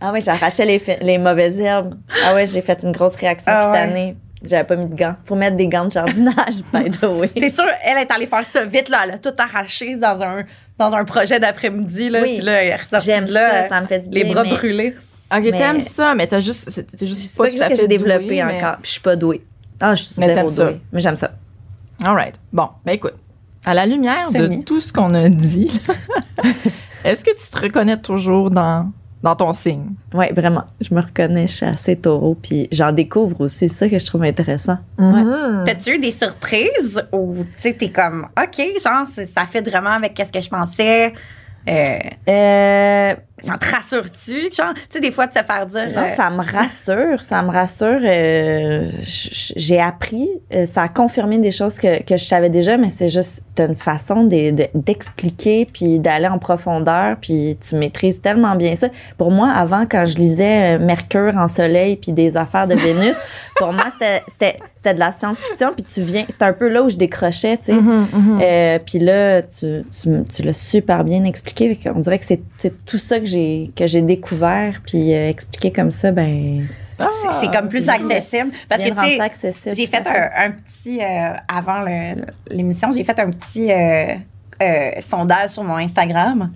Ah ouais, j'arrachais les, les mauvaises herbes. Ah ouais, j'ai fait une grosse réaction Ah ouais. cutanée. J'avais pas mis de gants. Faut mettre des gants de jardinage, [laughs] by the way. C'est sûr, elle est allée faire ça vite, là. Elle a tout arraché dans un, dans un projet d'après-midi, là. Oui. Puis là, elle est ressortie J'aime ça, euh, ça me fait du Les bien. bras mais brûlés. OK, Mais- t'aimes ça, mais t'as juste. C'est c'est juste C'est pas juste à que j'ai développé mais- encore. Puis je suis pas douée. Ah, je suis Mais zéro t'aimes ça. douée. Mais j'aime ça. All right. Bon, ben écoute, à la lumière de tout ce qu'on a dit, [laughs] est-ce que tu te reconnais toujours dans, dans ton signe? Oui, vraiment. Je me reconnais, je suis assez taureau. Puis j'en découvre aussi. C'est ça que je trouve intéressant. Mhm. T'as-tu eu des surprises ou, tu sais, t'es comme, OK, genre, ça fait vraiment avec qu'est-ce que je pensais? Euh, Euh, ça te rassure-tu? Genre, tu sais, des fois, de se faire dire. Non, euh, ça me rassure, ça me rassure. euh, j'ai appris, euh, ça a confirmé des choses que, que je savais déjà, mais c'est juste t'as une façon de- de- d'expliquer puis d'aller en profondeur, puis tu maîtrises tellement bien ça. Pour moi, avant, quand je lisais Mercure en Soleil puis des affaires de Vénus, [laughs] pour moi c'était- c'était de la science-fiction, puis tu viens, c'est un peu là où je décrochais, tu sais. Mhm, mhm. Euh, puis là, tu, tu, tu l'as super bien expliqué. Qu'on dirait que c'est c'est tout ça que j'ai que j'ai découvert, puis euh, expliqué comme ça, ben. c'est- c'est comme plus accessible. Parce que, de tu sais, accessible. j'ai fait un, un petit. euh, avant l'émission, j'ai fait un petit euh, euh, sondage sur mon Instagram.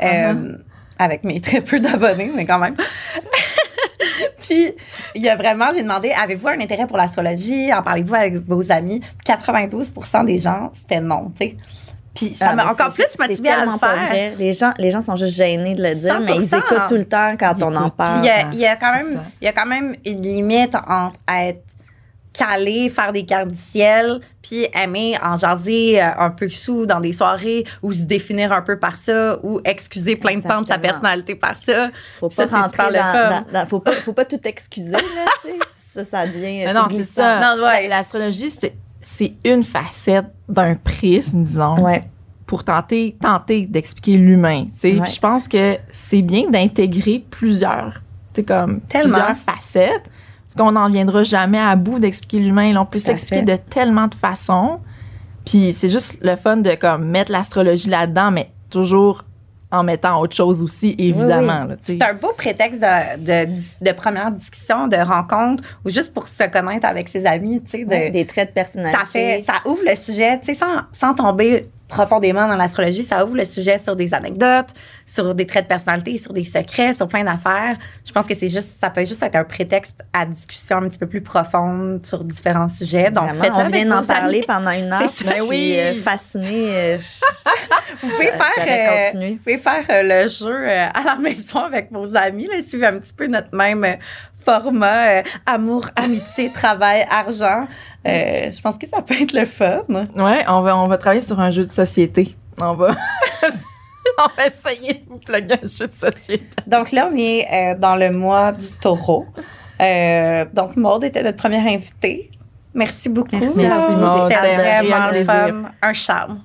Uh-huh. Avec mes très peu d'abonnés, mais quand même. [laughs] Puis, il y a vraiment, j'ai demandé, avez-vous un intérêt pour l'astrologie? En parlez-vous avec vos amis? 92% des gens, c'était non, tu sais. Puis, ça Ah, m'a encore plus motivé c'est à le pas faire. vrai. Les gens, les gens sont juste gênés de le dire, mais ils 100%. écoutent tout le temps quand on en. Puis parle. il y a, Ah, il y a quand même, temps. il y a quand même une limite entre être calé, faire des cartes du ciel, puis aimer en jaser euh, un peu sous dans des soirées ou se définir un peu par ça ou excuser plein de pans de sa personnalité par ça. faut pas rentrer dans, fun. dans- dans- faut pas, faut pas tout excuser, là. Ça, ça devient. [laughs] Mais non, c'est ça. Non, ouais. La- L'astrologie, c'est c'est une facette d'un prisme, disons, Ouais. pour tenter, tenter d'expliquer l'humain. Ouais. Je pense que c'est bien d'intégrer plusieurs, comme Tellement. plusieurs facettes, parce qu'on n'en viendra jamais à bout d'expliquer l'humain. On peut s'expliquer de tellement de façons. Puis c'est juste le fun de comme mettre l'astrologie là-dedans, mais toujours en mettant autre chose aussi, évidemment. C'est un beau prétexte de, de, de première discussion, de rencontre ou juste pour se connaître avec ses amis, de- des traits de personnalité. ça fait ça ouvre le sujet tu sais sans, sans tomber profondément dans l'astrologie ça ouvre le sujet sur des anecdotes sur des traits de personnalité sur des secrets sur plein d'affaires je pense que c'est juste ça peut juste être un prétexte à discussion un petit peu plus profonde sur différents sujets donc Vraiment, on vient d'en parler amis. pendant une [laughs] heure. Ça. je Ben oui. suis euh, fascinée. euh, vous pouvez faire euh, vous pouvez faire euh, le jeu euh, à la [laughs] maison avec vos amis là, suivez un petit peu notre même euh, format euh, amour amitié travail argent Euh, je pense que ça peut être le fun Ouais, on va, on va travailler sur un jeu de société. On va, [laughs] on va essayer de vous plugger un jeu de société. Donc là, on est euh, dans le mois du taureau. Donc, Maude était notre première invitée. Merci beaucoup. Merci, Maude. C'était vraiment le plaisir. fun. Un charme.